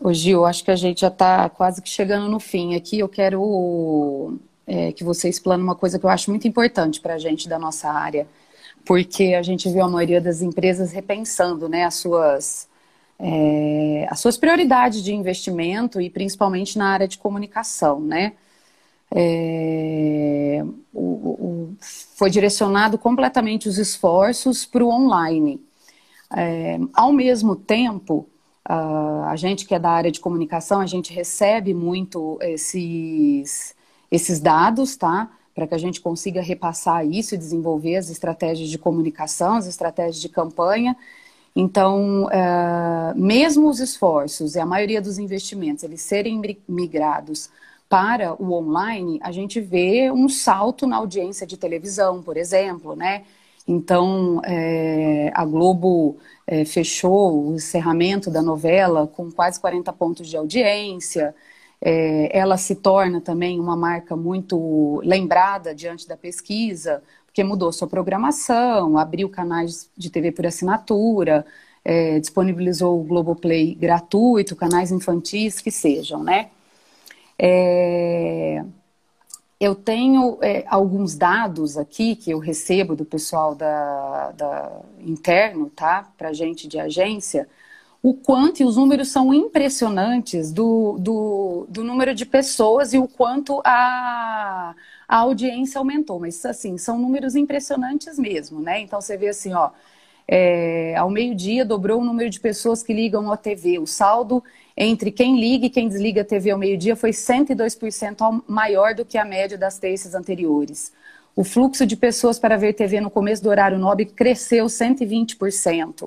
Ô Gil, acho que a gente já está quase que chegando no fim aqui. Eu quero é, que você explane uma coisa que eu acho muito importante para a gente da nossa área porque a gente viu a maioria das empresas repensando né, as, suas, é, as suas prioridades de investimento e principalmente na área de comunicação. Né? É, o, o, foi direcionado completamente os esforços para o online. É, ao mesmo tempo, a, a gente que é da área de comunicação, a gente recebe muito esses, esses dados, tá? para que a gente consiga repassar isso e desenvolver as estratégias de comunicação, as estratégias de campanha. Então, é, mesmo os esforços e a maioria dos investimentos eles serem migrados para o online, a gente vê um salto na audiência de televisão, por exemplo, né? Então, é, a Globo é, fechou o encerramento da novela com quase 40 pontos de audiência é, ela se torna também uma marca muito lembrada diante da pesquisa, porque mudou sua programação, abriu canais de TV por assinatura, é, disponibilizou o Globoplay gratuito, canais infantis que sejam, né? É, eu tenho é, alguns dados aqui que eu recebo do pessoal da, da interno, tá? Para gente de agência, o quanto, e os números são impressionantes do, do, do número de pessoas e o quanto a, a audiência aumentou. Mas, assim, são números impressionantes mesmo, né? Então, você vê assim, ó, é, ao meio-dia dobrou o número de pessoas que ligam à TV. O saldo entre quem liga e quem desliga a TV ao meio-dia foi 102% maior do que a média das terças anteriores. O fluxo de pessoas para ver TV no começo do horário nobre cresceu 120%.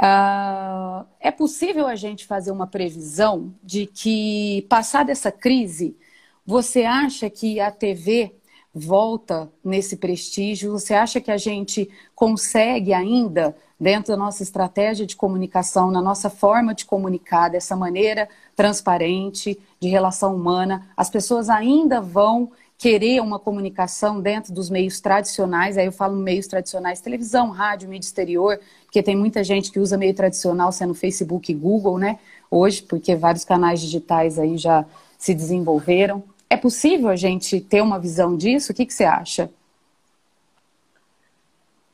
Uh, é possível a gente fazer uma previsão de que, passada essa crise, você acha que a TV volta nesse prestígio? Você acha que a gente consegue ainda, dentro da nossa estratégia de comunicação, na nossa forma de comunicar, dessa maneira transparente, de relação humana, as pessoas ainda vão querer uma comunicação dentro dos meios tradicionais, aí eu falo meios tradicionais, televisão, rádio, mídia exterior, porque tem muita gente que usa meio tradicional, sendo Facebook e Google, né? Hoje, porque vários canais digitais aí já se desenvolveram. É possível a gente ter uma visão disso? O que, que você acha?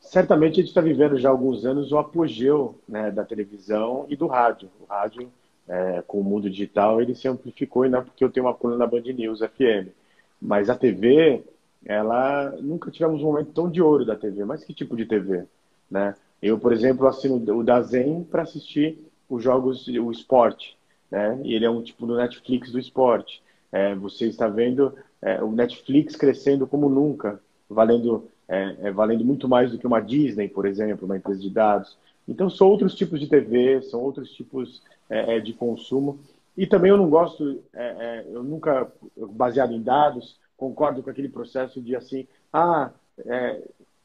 Certamente a gente está vivendo já há alguns anos o apogeu né, da televisão e do rádio. O rádio, é, com o mundo digital, ele se amplificou, e não é porque eu tenho uma coluna na Band News FM. Mas a TV, ela nunca tivemos um momento tão de ouro da TV. Mas que tipo de TV? Né? Eu, por exemplo, assino o Dazen para assistir os jogos, o esporte, né? E ele é um tipo do Netflix do esporte. É, você está vendo é, o Netflix crescendo como nunca, valendo, é, é, valendo muito mais do que uma Disney, por exemplo, uma empresa de dados. Então, são outros tipos de TV, são outros tipos é, é, de consumo. E também eu não gosto, eu nunca, baseado em dados, concordo com aquele processo de assim, ah,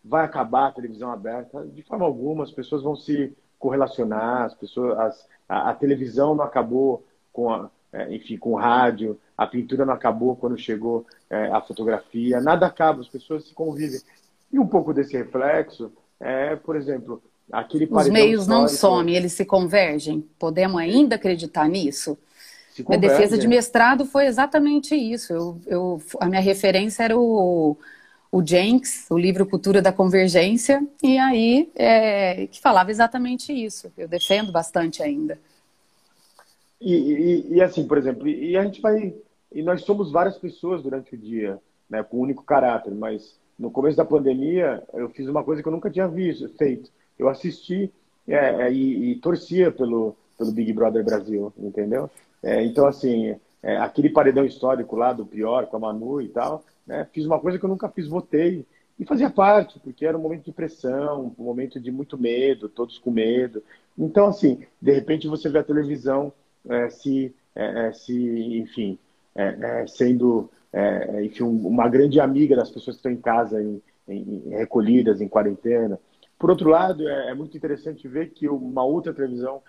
vai acabar a televisão aberta. De forma alguma, as pessoas vão se correlacionar, as pessoas, as, a, a, televisão não acabou com a, é, enfim, com o rádio, a pintura não acabou quando chegou é, a fotografia, nada acaba, as pessoas se convivem. E um pouco desse reflexo é, por exemplo, aquele Os meios não somem, eles se convergem. Podemos ainda acreditar nisso? Minha defesa de mestrado foi exatamente isso. Eu, eu, a minha referência era o o Jenks, o livro Cultura da Convergência, e aí é, que falava exatamente isso. Eu defendo bastante ainda. E, e, e, assim, por exemplo, e a gente vai. E nós somos várias pessoas durante o dia, né, com um único caráter, mas no começo da pandemia eu fiz uma coisa que eu nunca tinha visto, feito. Eu assisti é, é, e, e, torcia pelo, pelo Big Brother Brasil, entendeu? É, então, assim, é, aquele paredão histórico lá do pior, com a Manu e tal, né? Fiz uma coisa que eu nunca fiz, votei. E fazia parte, porque era um momento de pressão, um momento de muito medo, todos com medo. Então, assim, de repente você vê a televisão é, se, é, é se, enfim, é, é sendo enfim, uma grande amiga das pessoas que estão em casa, em, em, recolhidas, em quarentena. Por outro lado, é, muito interessante ver que uma outra televisão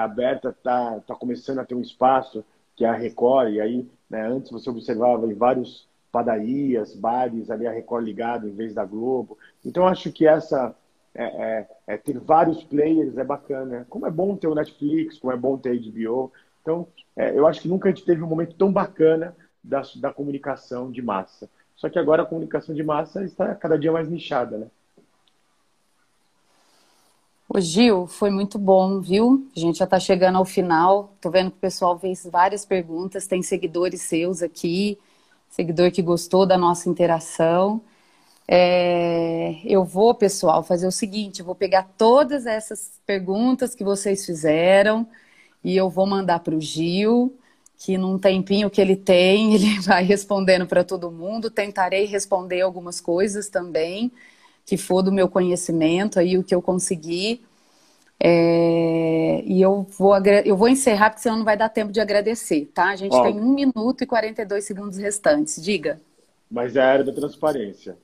aberta está tá começando a ter um espaço, que é a Record, e aí, né, antes você observava em vários padarias, bares, ali a Record ligado em vez da Globo. Então, acho que essa é, é, é, ter vários players é bacana. Como é bom ter o Netflix, como é bom ter a HBO. Então, é, eu acho que nunca a gente teve um momento tão bacana da, da comunicação de massa. Só que agora a comunicação de massa está cada dia mais nichada, né? O Gil, foi muito bom, viu? A gente já está chegando ao final. Tô vendo que o pessoal fez várias perguntas, tem seguidores seus aqui seguidor que gostou da nossa interação. É, eu vou, pessoal, fazer o seguinte: eu vou pegar todas essas perguntas que vocês fizeram e eu vou mandar para o Gil, que num tempinho que ele tem, ele vai respondendo para todo mundo. Tentarei responder algumas coisas também, que for do meu conhecimento, aí o que eu conseguir. É, e eu vou, eu vou encerrar, porque senão não vai dar tempo de agradecer, tá? A gente Ó, tem 1 minuto e 42 segundos restantes. Diga. Mas é a área da transparência.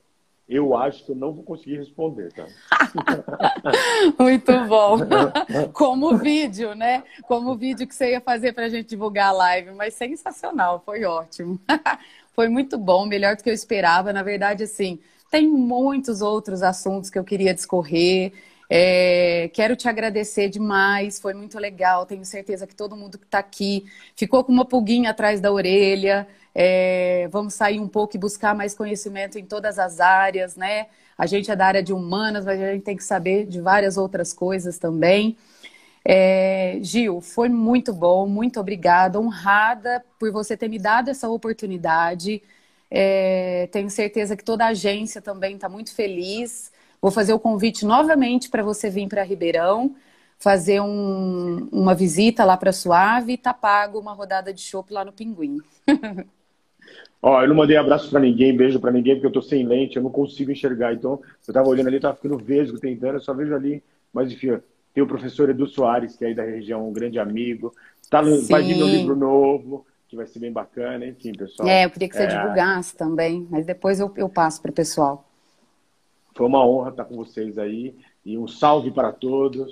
Eu acho que eu não vou conseguir responder, tá? Muito bom. Como vídeo, né? Como vídeo que você ia fazer para a gente divulgar a live. Mas sensacional, foi ótimo. Foi muito bom, melhor do que eu esperava. Na verdade, assim, tem muitos outros assuntos que eu queria discorrer. É, quero te agradecer demais, foi muito legal. Tenho certeza que todo mundo que está aqui ficou com uma pulguinha atrás da orelha. É, vamos sair um pouco e buscar mais conhecimento em todas as áreas, né? A gente é da área de humanas, mas a gente tem que saber de várias outras coisas também. É, Gil, foi muito bom, muito obrigada, honrada por você ter me dado essa oportunidade. É, tenho certeza que toda a agência também está muito feliz. Vou fazer o convite novamente para você vir para Ribeirão, fazer um, uma visita lá para Suave e tá pago uma rodada de chopp lá no Pinguim. Ó, eu não mandei abraço para ninguém, beijo para ninguém, porque eu tô sem lente, eu não consigo enxergar. Então, eu tava olhando ali, tava ficando vesgo, tentando, eu só vejo ali. Mas, enfim, tem o professor Edu Soares, que é aí da região, um grande amigo. Tá no, vai vir um livro novo, que vai ser bem bacana, enfim, pessoal. É, eu queria que você é... divulgasse também, mas depois eu, eu passo para o pessoal. Foi uma honra estar com vocês aí. E um salve para todos.